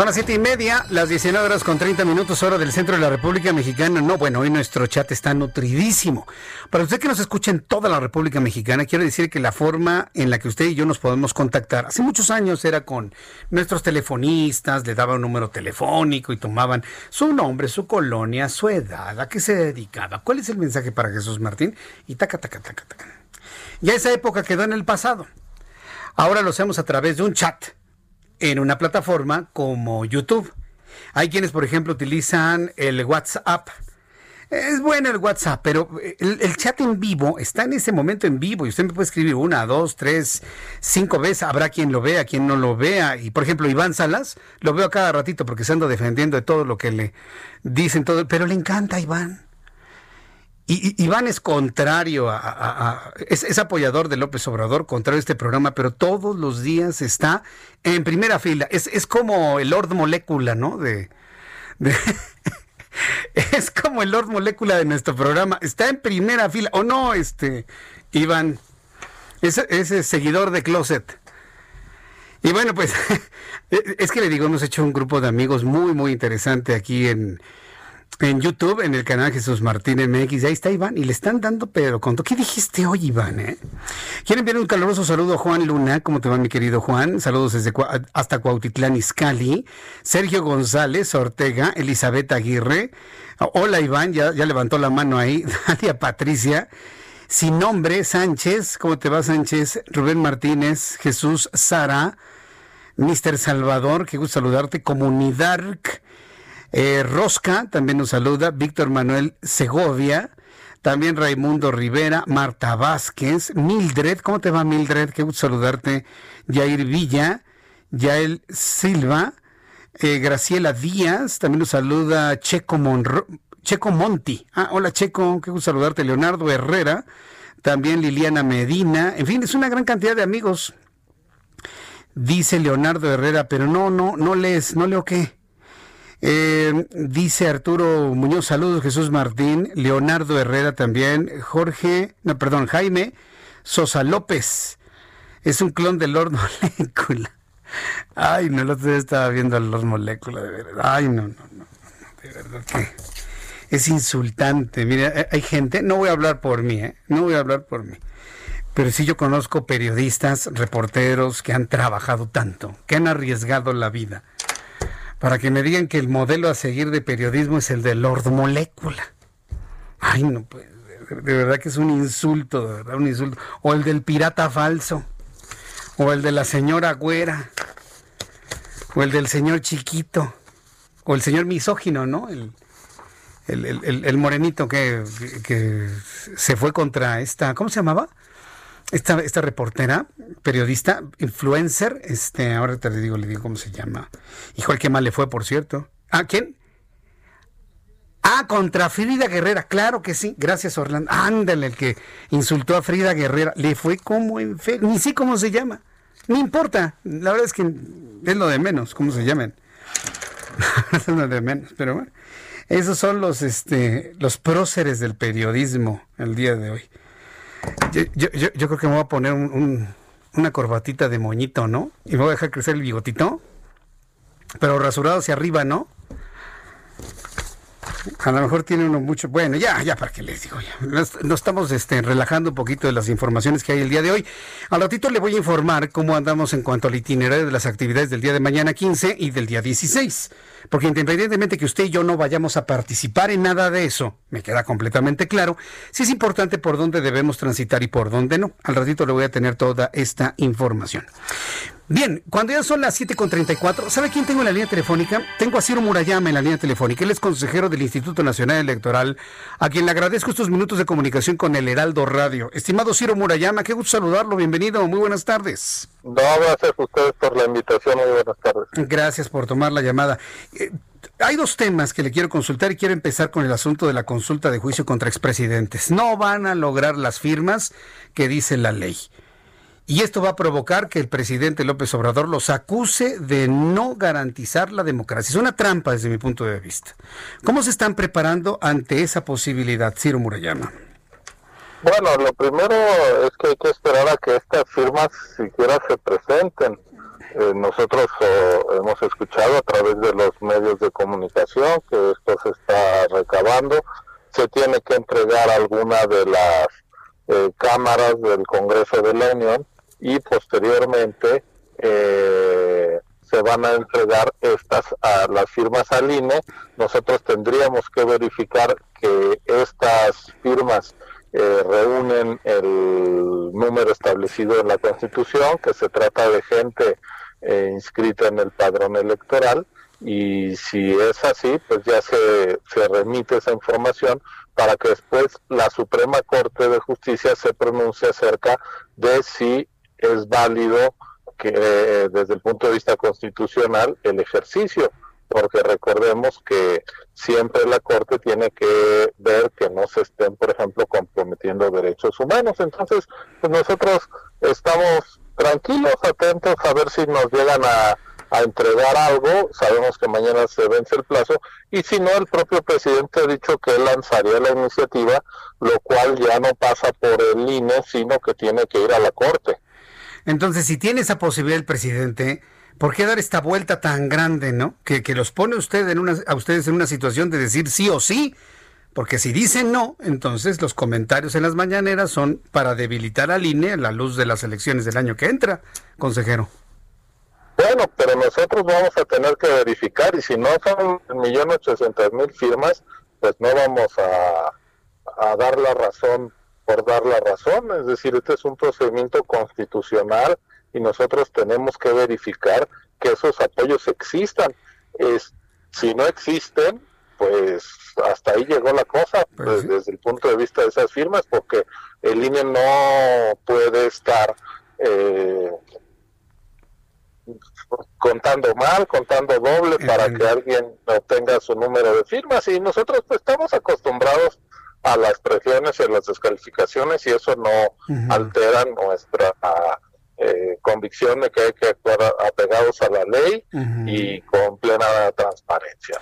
Son las siete y media, las 19 horas con 30 minutos, hora del centro de la República Mexicana. No, bueno, hoy nuestro chat está nutridísimo. Para usted que nos escucha en toda la República Mexicana, quiero decir que la forma en la que usted y yo nos podemos contactar, hace muchos años era con nuestros telefonistas, le daban un número telefónico y tomaban su nombre, su colonia, su edad, a qué se dedicaba, cuál es el mensaje para Jesús Martín y taca, taca, taca, taca. Ya esa época quedó en el pasado. Ahora lo hacemos a través de un chat en una plataforma como YouTube. Hay quienes, por ejemplo, utilizan el WhatsApp. Es bueno el WhatsApp, pero el, chat en vivo está en ese momento en vivo y usted me puede escribir una, dos, tres, cinco veces. Habrá quien lo vea, quien no lo vea. Y por ejemplo, Iván Salas, lo veo cada ratito porque se anda defendiendo de todo lo que le dicen, todo, pero le encanta Iván. Y, Iván es contrario a, es, apoyador de López Obrador, contrario a este programa, pero todos los días está en primera fila. Es, como el Lord Molécula, ¿no? De, es como el Lord Molécula de nuestro programa. Está en primera fila. ¿O no, este, Iván? Ese, ese seguidor de Closet. Y bueno, pues es que le digo, hemos hecho un grupo de amigos muy, muy interesante aquí en, en YouTube, en el canal Jesús Martín MX. Ahí está Iván y le están dando pero con ¿Qué dijiste hoy, Iván? Eh? Quiero enviar un caluroso saludo a Juan Luna. ¿Cómo te va, mi querido Juan? Saludos desde hasta Cuautitlán, Izcalli. Sergio González Ortega, Elizabeth Aguirre. Hola, Iván, ya, levantó la mano ahí. Dalia Patricia. Sin nombre, Sánchez. ¿Cómo te va, Sánchez? Rubén Martínez, Jesús Sara, Mister Salvador, qué gusto saludarte. Comunidad. Eh, Rosca también nos saluda, Víctor Manuel Segovia, también Raimundo Rivera, Marta Vázquez, Mildred, ¿cómo te va Mildred? Qué gusto saludarte. Yair Villa, Yael Silva, eh, Graciela Díaz, también nos saluda Checo, Checo Monti. Ah, hola Checo, qué gusto saludarte. Leonardo Herrera, también Liliana Medina, en fin, es una gran cantidad de amigos. Dice Leonardo Herrera, pero no, no, no lees, no leo qué. Eh, dice Arturo Muñoz, saludos Jesús Martín, Leonardo Herrera también, Jorge, no, perdón, Jaime Sosa López. Es un clon de Lord Molécula. Ay, no, el otro día estaba viendo a Lord Molécula, de verdad. Ay, no, no, no, de verdad que es insultante. Mira, hay gente, no voy a hablar por mí, ¿eh? no voy a hablar por mí. Pero sí yo conozco periodistas, reporteros que han trabajado tanto, que han arriesgado la vida para que me digan que el modelo a seguir de periodismo es el de Lord Molécula. Ay, no, pues, de, verdad que es un insulto, de verdad, un insulto. O el del pirata falso, o el de la señora güera, o el del señor chiquito, o el señor misógino, ¿no? El, el, morenito que, que se fue contra esta, ¿cómo se llamaba? Esta, esta reportera, periodista, influencer, este, ahora te digo, le digo cómo se llama. Hijo, qué mal le fue, por cierto. ¿A quién? Ah, contra Frida Guerrera, claro que sí. Gracias, Orlando. Ándale, el que insultó a Frida Guerrera. Le fue como en fe. Ni sé cómo se llama. No importa. La verdad es que es lo de menos, cómo se llaman. es lo de menos, pero bueno. Esos son los, este, los próceres del periodismo el día de hoy. Yo, creo que me voy a poner una corbatita de moñito, ¿no? Y me voy a dejar crecer el bigotito. Pero rasurado hacia arriba, ¿no? A lo mejor tiene uno mucho. Bueno, ya, ya, para qué les digo, ya. Nos, estamos este, relajando un poquito de las informaciones que hay el día de hoy. Al ratito le voy a informar cómo andamos en cuanto al itinerario de las actividades del día de mañana 15 y del día 16. Porque independientemente que usted y yo no vayamos a participar en nada de eso, me queda completamente claro, sí es importante por dónde debemos transitar y por dónde no. Al ratito le voy a tener toda esta información. Bien, cuando ya son las 7.34, ¿sabe quién tengo en la línea telefónica? Tengo a Ciro Murayama en la línea telefónica. Él es consejero del Instituto Nacional Electoral, a quien le agradezco estos minutos de comunicación con el Heraldo Radio. Estimado Ciro Murayama, qué gusto saludarlo. Bienvenido, muy buenas tardes. No, gracias a ustedes por la invitación. Muy buenas tardes. Gracias por tomar la llamada. Eh, hay dos temas que le quiero consultar y quiero empezar con el asunto de la consulta de juicio contra expresidentes. No van a lograr las firmas que dice la ley. Y esto va a provocar que el presidente López Obrador los acuse de no garantizar la democracia. Es una trampa desde mi punto de vista. ¿Cómo se están preparando ante esa posibilidad, Ciro Murayama? Bueno, lo primero es que hay que esperar a que estas firmas siquiera se presenten. Eh, nosotros eh, hemos escuchado a través de los medios de comunicación que esto se está recabando. Se tiene que entregar alguna de las eh, cámaras del Congreso de la y posteriormente eh, se van a entregar estas a las firmas al INE. Nosotros tendríamos que verificar que estas firmas eh, reúnen el número establecido en la Constitución, que se trata de gente eh, inscrita en el padrón electoral y si es así, pues ya se, se remite esa información para que después la Suprema Corte de Justicia se pronuncie acerca de si es válido que eh, desde el punto de vista constitucional el ejercicio, porque recordemos que siempre la Corte tiene que ver que no se estén, por ejemplo, comprometiendo derechos humanos. Entonces, pues nosotros estamos tranquilos, atentos a ver si nos llegan a, a entregar algo, sabemos que mañana se vence el plazo, y si no, el propio presidente ha dicho que lanzaría la iniciativa, lo cual ya no pasa por el INE, sino que tiene que ir a la Corte. Entonces, si tiene esa posibilidad el presidente, ¿Por qué dar esta vuelta tan grande, no? Que, que los pone usted en una, a ustedes en una situación de decir sí o sí, porque si dicen no, entonces los comentarios en las mañaneras son para debilitar al INE a la luz de las elecciones del año que entra, consejero. Bueno, pero nosotros vamos a tener que verificar y si no son un millón ochocientos mil firmas, pues no vamos a dar la razón por dar la razón. Es decir, este es un procedimiento constitucional y nosotros tenemos que verificar que esos apoyos existan. Es, si no existen, pues hasta ahí llegó la cosa pues pues, desde el punto de vista de esas firmas, porque el INE no puede estar eh, contando mal, contando doble para que alguien obtenga su número de firmas y nosotros pues, estamos acostumbrados a las presiones y a las descalificaciones y eso no altera nuestra eh, convicción de que hay que actuar apegados a la ley y con plena transparencia.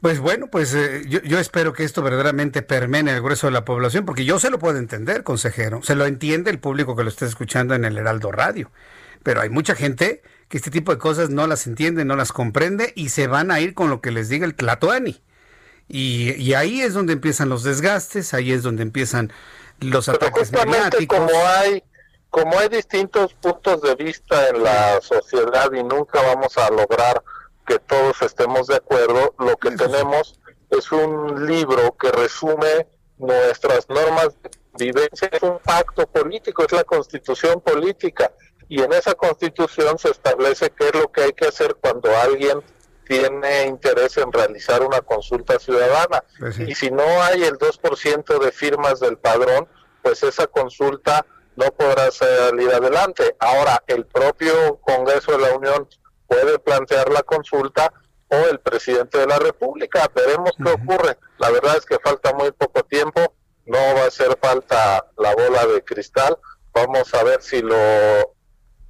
Pues bueno, pues eh, yo, yo, espero que esto verdaderamente permene el grueso de la población, porque yo se lo puedo entender, consejero, se lo entiende el público que lo está escuchando en el Heraldo Radio, pero hay mucha gente que este tipo de cosas no las entiende, no las comprende y se van a ir con lo que les diga el Tlatoani. Y, y ahí es donde empiezan los desgastes, ahí es donde empiezan los pero ataques justamente como hay como hay distintos puntos de vista en la sociedad y nunca vamos a lograr que todos estemos de acuerdo, lo que tenemos es un libro que resume nuestras normas de vivencia, es un pacto político, es la constitución política, y en esa constitución se establece qué es lo que hay que hacer cuando alguien tiene interés en realizar una consulta ciudadana. Pues Y si no hay el 2% de firmas del padrón, pues esa consulta no podrá salir adelante. Ahora, el propio Congreso de la Unión puede plantear la consulta o el presidente de la República. Veremos qué ocurre. La verdad es que falta muy poco tiempo, no va a hacer falta la bola de cristal. Vamos a ver si lo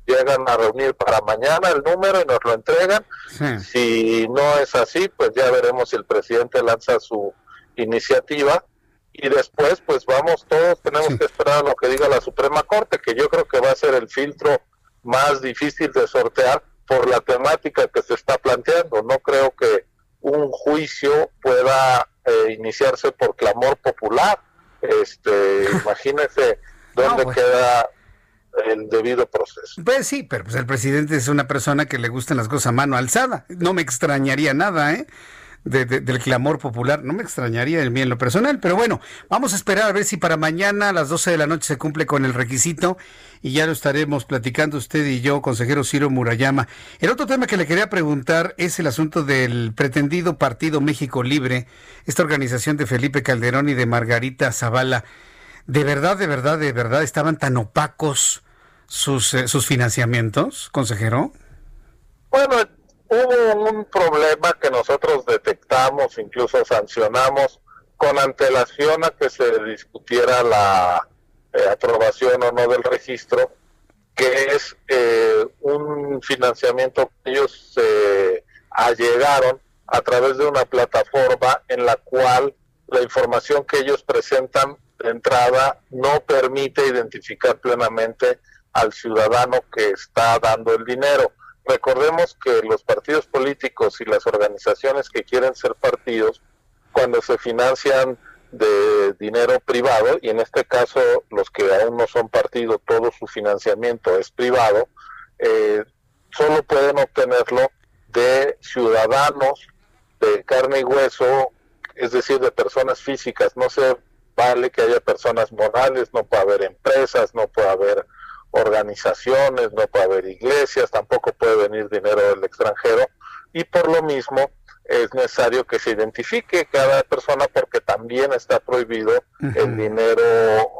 llegan a reunir para mañana el número y nos lo entregan. Si no es así, pues ya veremos si el presidente lanza su iniciativa y después pues vamos todos tenemos que esperar a lo que diga la Suprema Corte, que yo creo que va a ser el filtro más difícil de sortear por la temática que se está planteando. No creo que un juicio pueda eh, iniciarse por clamor popular. Este, imagínese dónde queda el debido proceso. Pues sí, pero pues el presidente es una persona que le gustan las cosas a mano alzada. No me extrañaría nada, ¿eh? De, de, del clamor popular. No me extrañaría el mí en lo personal, pero bueno, vamos a esperar a ver si para mañana a las 12 de la noche se cumple con el requisito y ya lo estaremos platicando usted y yo, consejero Ciro Murayama. El otro tema que le quería preguntar es el asunto del pretendido Partido México Libre, esta organización de Felipe Calderón y de Margarita Zavala. ¿De verdad, de verdad, de verdad estaban tan opacos sus, eh, sus financiamientos, consejero? Bueno, hubo un problema que nosotros detectamos, incluso sancionamos con antelación a que se discutiera la eh, aprobación o no del registro, que es eh, un financiamiento que ellos se allegaron a través de una plataforma en la cual la información que ellos presentan de entrada no permite identificar plenamente al ciudadano que está dando el dinero. Recordemos que los partidos políticos y las organizaciones que quieren ser partidos, cuando se financian de dinero privado, y en este caso los que aún no son partido, todo su financiamiento es privado, eh, solo pueden obtenerlo de ciudadanos de carne y hueso, es decir, de personas físicas. No se vale que haya personas morales, no puede haber empresas, no puede haber organizaciones, no puede haber iglesias, tampoco puede venir dinero del extranjero y por lo mismo es necesario que se identifique cada persona porque también está prohibido el dinero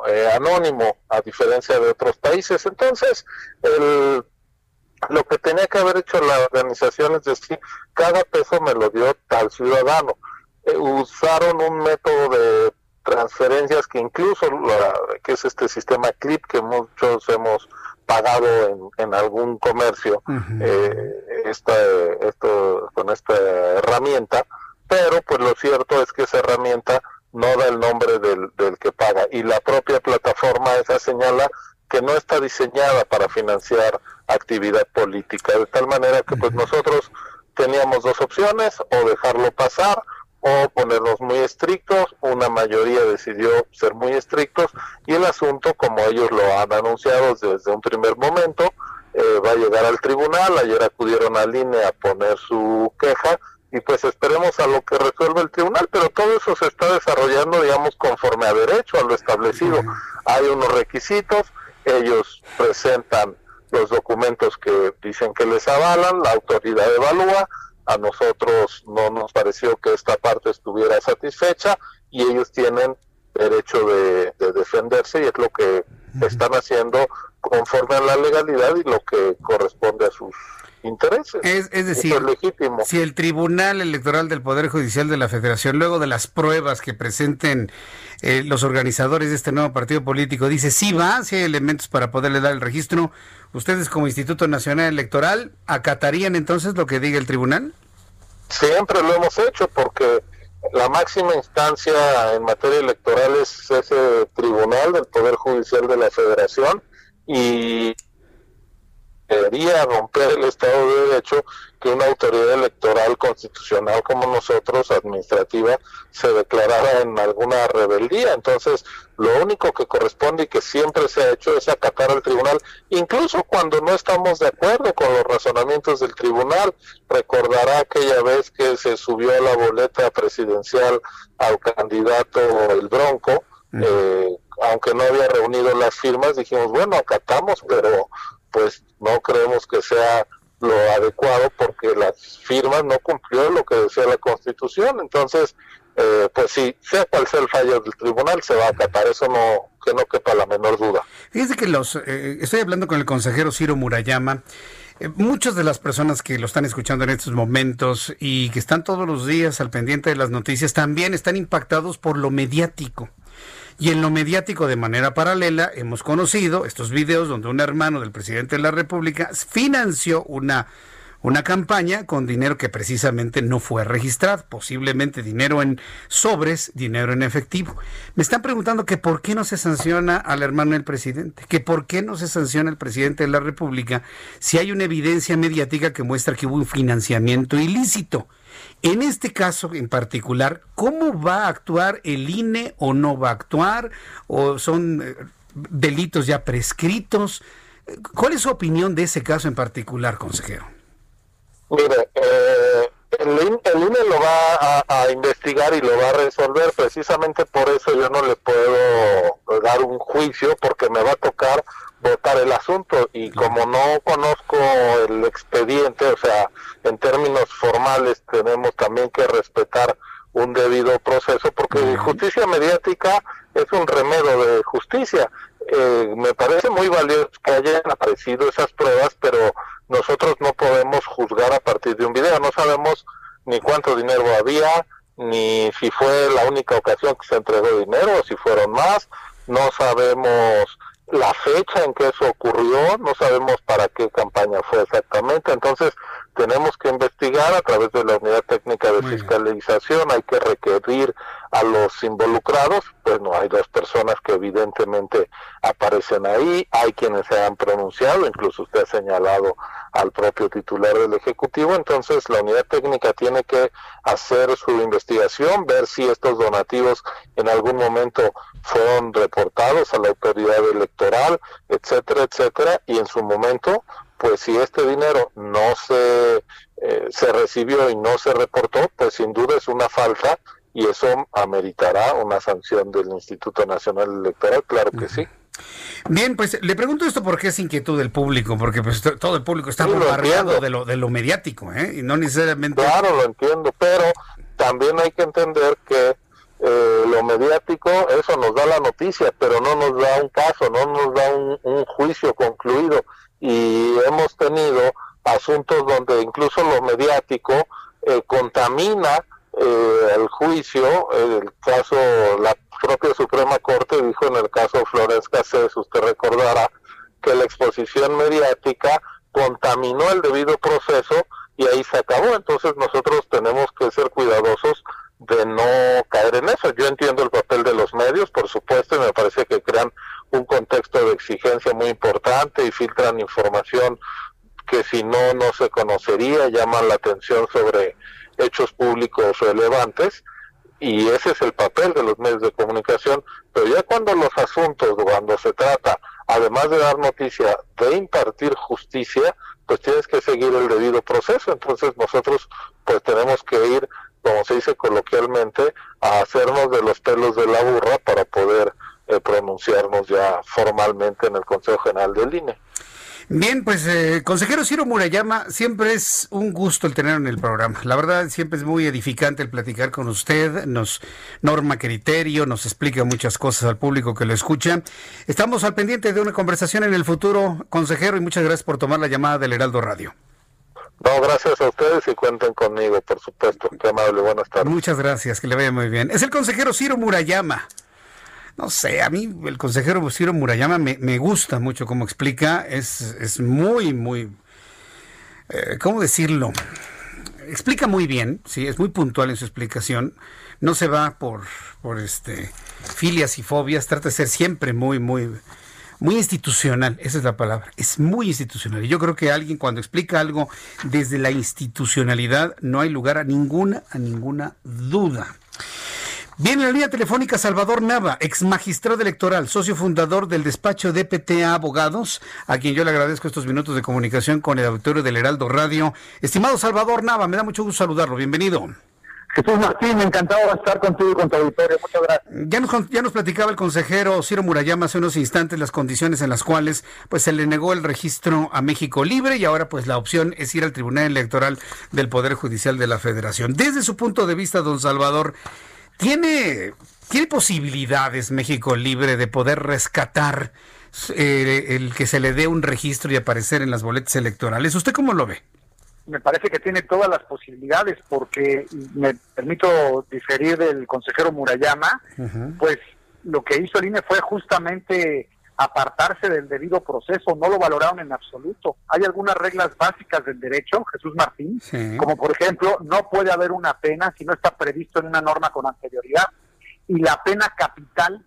eh, anónimo a diferencia de otros países. Entonces, el, lo que tenía que haber hecho la organización es decir, cada peso me lo dio tal ciudadano. Eh, usaron un método de transferencias que incluso la, que es este sistema CLIP que muchos hemos pagado en, en algún comercio eh, esta, esto, con esta herramienta, pero pues lo cierto es que esa herramienta no da el nombre del, del que paga y la propia plataforma esa señala que no está diseñada para financiar actividad política. De tal manera que pues nosotros teníamos dos opciones, o dejarlo pasar o ponernos muy estrictos. Una mayoría decidió ser muy estrictos y el asunto, como ellos lo han anunciado desde un primer momento, eh, va a llegar al tribunal. Ayer acudieron al INE a poner su queja y pues esperemos a lo que resuelve el tribunal, pero todo eso se está desarrollando, digamos, conforme a derecho, a lo establecido. Hay unos requisitos, ellos presentan los documentos que dicen que les avalan, la autoridad evalúa, a nosotros no nos pareció que esta parte estuviera satisfecha y ellos tienen derecho de, defenderse y es lo que están haciendo conforme a la legalidad y lo que corresponde a sus intereses. Es, decir, si el Tribunal Electoral del Poder Judicial de la Federación, luego de las pruebas que presenten eh, los organizadores de este nuevo partido político, dice sí va, si hay elementos para poderle dar el registro, ¿ustedes como Instituto Nacional Electoral acatarían entonces lo que diga el tribunal? Siempre lo hemos hecho porque la máxima instancia en materia electoral es ese tribunal del Poder Judicial de la Federación y debería romper el Estado de Derecho que una autoridad electoral constitucional como nosotros, administrativa, se declarara en alguna rebeldía. Entonces, lo único que corresponde y que siempre se ha hecho es acatar al tribunal, incluso cuando no estamos de acuerdo con los razonamientos del tribunal. Recordará aquella vez que se subió a la boleta presidencial al candidato El Bronco, eh, aunque no había reunido las firmas, dijimos, bueno, acatamos, pero pues no creemos que sea lo adecuado porque las firmas no cumplió lo que decía la Constitución. Entonces, eh, pues sí, sea cual sea el fallo del tribunal, se va a acatar. Eso no, que no quepa la menor duda. Fíjese que los, eh, estoy hablando con el consejero Ciro Murayama. Eh, muchas de las personas que lo están escuchando en estos momentos y que están todos los días al pendiente de las noticias también están impactados por lo mediático. Y en lo mediático, de manera paralela, hemos conocido estos videos donde un hermano del presidente de la República financió una, una campaña con dinero que precisamente no fue registrado, posiblemente dinero en sobres, dinero en efectivo. Me están preguntando que por qué no se sanciona al hermano del presidente, que por qué no se sanciona al presidente de la República si hay una evidencia mediática que muestra que hubo un financiamiento ilícito. En este caso en particular, ¿cómo va a actuar el INE o no va a actuar? ¿O son eh, delitos ya prescritos? ¿Cuál es su opinión de ese caso en particular, consejero? Mire, eh, el, INE lo va a, investigar y lo va a resolver. Precisamente por eso yo no le puedo dar un juicio porque me va a tocar votar el asunto y como no conozco el expediente, o sea, en términos formales tenemos también que respetar un debido proceso porque justicia mediática es un remedio de justicia. Eh, me parece muy valioso que hayan aparecido esas pruebas, pero nosotros no podemos juzgar a partir de un video, no sabemos ni cuánto dinero había, ni si fue la única ocasión que se entregó dinero o si fueron más, no sabemos la fecha en que eso ocurrió, no sabemos para qué campaña fue exactamente, entonces tenemos que investigar a través de la unidad técnica de fiscalización, hay que requerir a los involucrados, pues no hay dos personas que evidentemente aparecen ahí, hay quienes se han pronunciado, incluso usted ha señalado al propio titular del Ejecutivo, entonces la unidad técnica tiene que hacer su investigación, ver si estos donativos en algún momento fueron reportados a la autoridad electoral, etcétera, etcétera, y en su momento pues si este dinero no se, eh, se recibió y no se reportó, pues sin duda es una falta y eso ameritará una sanción del Instituto Nacional Electoral, claro que sí. Bien, pues le pregunto esto porque es inquietud del público, porque pues todo el público está bombardeado de lo, de lo mediático, ¿eh? y no necesariamente... Claro, lo entiendo, pero también hay que entender que eh, lo mediático, eso nos da la noticia, pero no nos da un caso, no nos da un juicio concluido y hemos tenido asuntos donde incluso lo mediático eh, contamina eh, el juicio, el caso, la propia Suprema Corte dijo en el caso Flores Cassés, usted recordará que la exposición mediática contaminó el debido proceso y ahí se acabó. Entonces nosotros tenemos que ser cuidadosos de no caer en eso. Yo entiendo el papel de los medios, por supuesto, y me parece que crean un contexto de exigencia muy importante y filtran información que si no, no se conocería, llaman la atención sobre hechos públicos relevantes y ese es el papel de los medios de comunicación, pero ya cuando los asuntos, cuando se trata, además de dar noticia, de impartir justicia, pues tienes que seguir el debido proceso, entonces nosotros pues tenemos que ir, como se dice coloquialmente, a hacernos de los pelos de la burra para poder eh, pronunciarnos ya formalmente en el Consejo General del INE. Bien, pues eh, consejero Ciro Murayama, siempre es un gusto el tenerlo en el programa. La verdad, siempre es muy edificante el platicar con usted, nos norma criterio, nos explica muchas cosas al público que lo escucha. Estamos al pendiente de una conversación en el futuro, consejero, y muchas gracias por tomar la llamada del Heraldo Radio. No, gracias a ustedes y cuenten conmigo, por supuesto. Qué amable, buenas tardes. Muchas gracias, que le vaya muy bien. Es el consejero Ciro Murayama no sé, a mí el consejero Ciro Murayama me, me gusta mucho como explica, es, es muy, muy, eh, ¿cómo decirlo? Explica muy bien, sí, es muy puntual en su explicación, no se va por, por este, filias y fobias, trata de ser siempre muy, muy, muy institucional, esa es la palabra, es muy institucional. Y yo creo que alguien cuando explica algo desde la institucionalidad no hay lugar a ninguna, a ninguna duda. Viene la línea telefónica Salvador Nava, ex magistrado electoral, socio fundador del despacho DPTA Abogados, a quien yo le agradezco estos minutos de comunicación con el auditorio del Heraldo Radio. Estimado Salvador Nava, me da mucho gusto saludarlo. Bienvenido. Jesús Martín, encantado de estar contigo y con tu auditorio. Muchas gracias. Ya nos, ya nos platicaba el consejero Ciro Murayama hace unos instantes las condiciones en las cuales pues se le negó el registro a México Libre y ahora pues la opción es ir al Tribunal Electoral del Poder Judicial de la Federación. Desde su punto de vista, don Salvador, ¿Tiene, ¿Tiene posibilidades México Libre de poder rescatar eh, el que se le dé un registro y aparecer en las boletas electorales? ¿Usted cómo lo ve? Me parece que tiene todas las posibilidades porque me permito diferir del consejero Murayama, pues lo que hizo el INE fue justamente apartarse del debido proceso, no lo valoraron en absoluto. Hay algunas reglas básicas del derecho, Jesús Martín, como por ejemplo, no puede haber una pena si no está previsto en una norma con anterioridad. Y la pena capital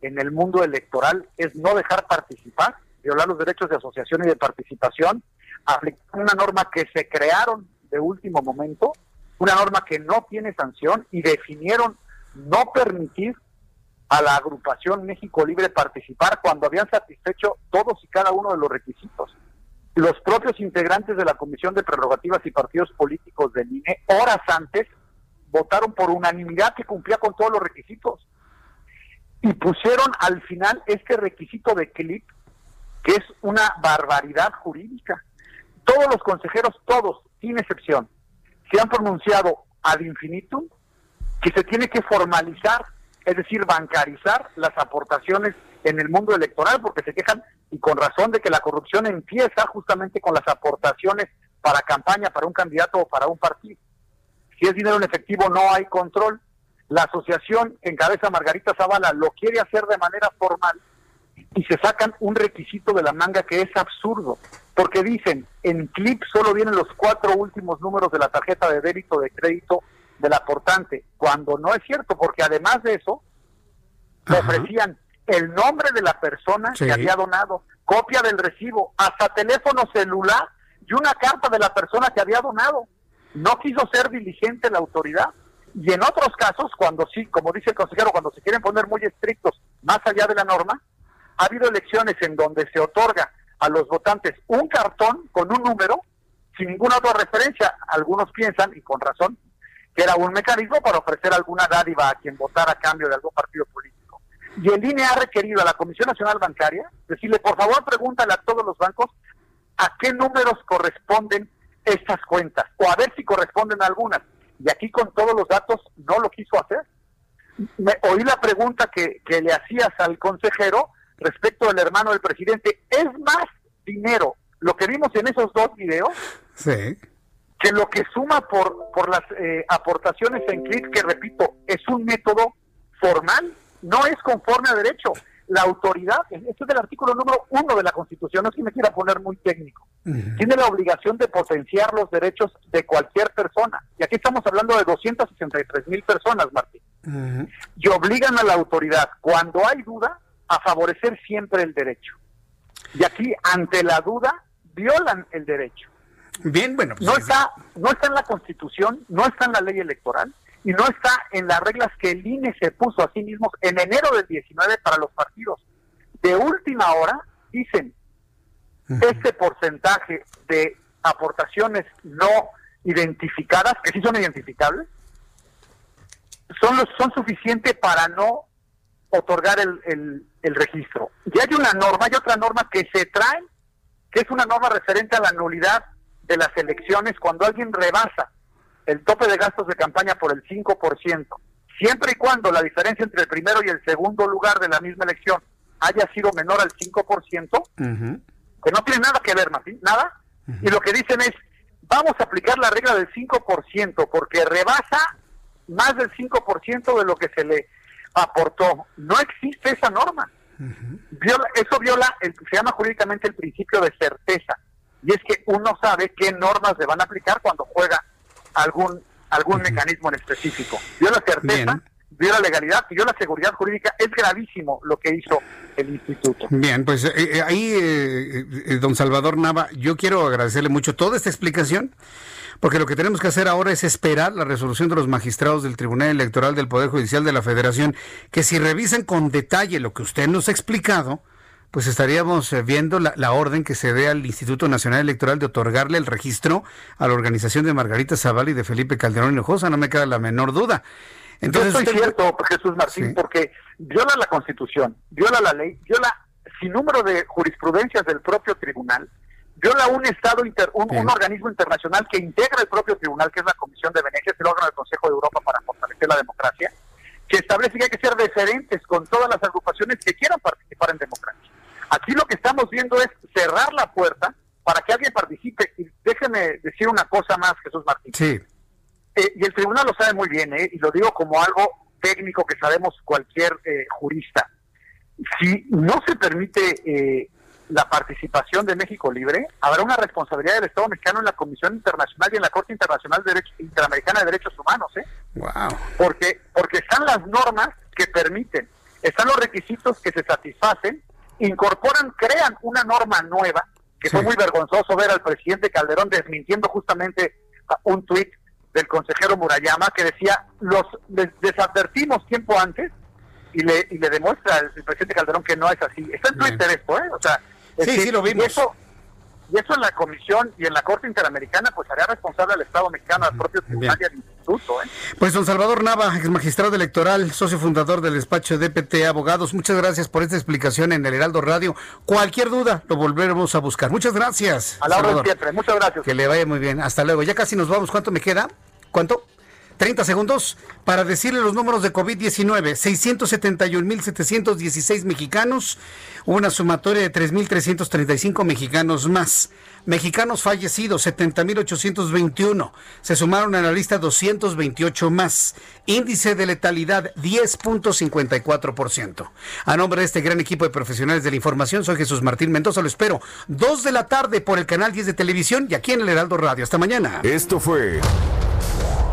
en el mundo electoral es no dejar participar, violar los derechos de asociación y de participación, aplicar una norma que se crearon de último momento, una norma que no tiene sanción y definieron no permitir a la agrupación México Libre participar cuando habían satisfecho todos y cada uno de los requisitos. Los propios integrantes de la Comisión de Prerrogativas y Partidos Políticos del INE, horas antes, votaron por unanimidad que cumplía con todos los requisitos. Y pusieron al final este requisito de clip, que es una barbaridad jurídica. Todos los consejeros, todos, sin excepción, se han pronunciado ad infinitum que se tiene que formalizar es decir, bancarizar las aportaciones en el mundo electoral, porque se quejan, y con razón, de que la corrupción empieza justamente con las aportaciones para campaña, para un candidato o para un partido. Si es dinero en efectivo, no hay control. La asociación encabeza Margarita Zavala lo quiere hacer de manera formal y se sacan un requisito de la manga que es absurdo, porque dicen, en clip solo vienen los cuatro últimos números de la tarjeta de débito de crédito del aportante, cuando no es cierto, porque además de eso, ofrecían el nombre de la persona que había donado, copia del recibo, hasta teléfono celular y una carta de la persona que había donado. No quiso ser diligente la autoridad. Y en otros casos, cuando sí, como dice el consejero, cuando se quieren poner muy estrictos más allá de la norma, ha habido elecciones en donde se otorga a los votantes un cartón con un número sin ninguna otra referencia. Algunos piensan, y con razón, que era un mecanismo para ofrecer alguna dádiva a quien votara a cambio de algún partido político. Y el INE ha requerido a la Comisión Nacional Bancaria decirle, por favor, pregúntale a todos los bancos a qué números corresponden estas cuentas, o a ver si corresponden algunas. Y aquí con todos los datos no lo quiso hacer. Me, oí la pregunta que, que le hacías al consejero respecto del hermano del presidente. ¿Es más dinero lo que vimos en esos dos videos? Sí que lo que suma por, por las eh, aportaciones en clic, que repito, es un método formal, no es conforme a derecho. La autoridad, esto es del artículo número uno de la Constitución, no es que me quiera poner muy técnico, tiene la obligación de potenciar los derechos de cualquier persona. Y aquí estamos hablando de 263 mil personas, Martín. Y obligan a la autoridad, cuando hay duda, a favorecer siempre el derecho. Y aquí, ante la duda, violan el derecho. Bien, bueno. Pues no, está, no está en la Constitución, no está en la ley electoral y no está en las reglas que el INE se puso a sí mismo en enero del 19 para los partidos. De última hora, dicen, este porcentaje de aportaciones no identificadas, que sí son identificables, son, los, son suficientes para no otorgar el, el, registro. Y hay una norma, hay otra norma que se trae, que es una norma referente a la nulidad de las elecciones cuando alguien rebasa el tope de gastos de campaña por el 5%, siempre y cuando la diferencia entre el primero y el segundo lugar de la misma elección haya sido menor al 5%, que no tiene nada que ver, Martín, nada, y lo que dicen es, vamos a aplicar la regla del 5% porque rebasa más del 5% de lo que se le aportó. No existe esa norma. viola, eso viola, el, se llama jurídicamente el principio de certeza. Y es que uno sabe qué normas le van a aplicar cuando juega algún algún mecanismo en específico. Viola certeza, viola legalidad y viola seguridad jurídica. Es gravísimo lo que hizo el instituto. Bien, pues eh, eh, ahí, eh, don Salvador Nava, yo quiero agradecerle mucho toda esta explicación. Porque lo que tenemos que hacer ahora es esperar la resolución de los magistrados del Tribunal Electoral del Poder Judicial de la Federación, que si revisen con detalle lo que usted nos ha explicado, pues estaríamos eh, viendo la, orden que se dé al Instituto Nacional Electoral de otorgarle el registro a la organización de Margarita Zavala y de Felipe Calderón Hinojosa, no me queda la menor duda. Entonces, Yo cierto, Jesús Martín, porque viola la Constitución, viola la ley, viola sin número de jurisprudencias del propio tribunal, viola un Estado, un, organismo internacional que integra el propio tribunal, que es la Comisión de Venecia, es el órgano del Consejo de Europa para fortalecer la democracia, que establece que hay que ser deferentes con todas las agrupaciones que quieran participar en democracia. Aquí lo que estamos viendo es cerrar la puerta para que alguien participe. Y déjeme decir una cosa más, Jesús Martín. Sí. Eh, y el tribunal lo sabe muy bien, ¿eh? y lo digo como algo técnico que sabemos cualquier eh, jurista. Si no se permite eh, la participación de México Libre, habrá una responsabilidad del Estado mexicano en la Comisión Internacional y en la Corte Internacional de Derecho, Interamericana de Derechos Humanos, ¿eh? Wow. Porque, porque están las normas que permiten, están los requisitos que se satisfacen, incorporan, crean una norma nueva, que fue muy vergonzoso ver al presidente Calderón desmintiendo justamente un tuit del consejero Murayama que decía, los les desadvertimos tiempo antes y le, y le demuestra el, presidente Calderón que no es así. Está en Twitter esto, ¿eh? O sea, sí, sí, lo vimos. Y eso, y eso en la comisión y en la Corte Interamericana, pues haría responsable al Estado mexicano, al propio tribunal y al instituto. ¿eh? Pues don Salvador Nava, ex magistrado electoral, socio fundador del despacho DPT Abogados, muchas gracias por esta explicación en el Heraldo Radio. Cualquier duda, lo volveremos a buscar. Muchas gracias. A la hora siempre, muchas gracias. Que le vaya muy bien. Hasta luego. Ya casi nos vamos. ¿Cuánto me queda? ¿Cuánto? 30 segundos para decirle los números de COVID-19. 671.716 mexicanos, una sumatoria de 3.335 mexicanos más. Mexicanos fallecidos, 70.821. Se sumaron a la lista 228 más. Índice de letalidad, 10.54%. A nombre de este gran equipo de profesionales de la información, soy Jesús Martín Mendoza. Lo espero. Dos de la tarde por el canal 10 de televisión y aquí en el Heraldo Radio. Hasta mañana. Esto fue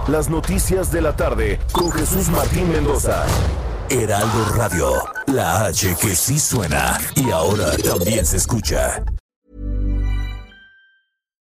las noticias de la tarde con Jesús Martín Mendoza. Heraldo Radio, la H que sí suena y ahora también se escucha.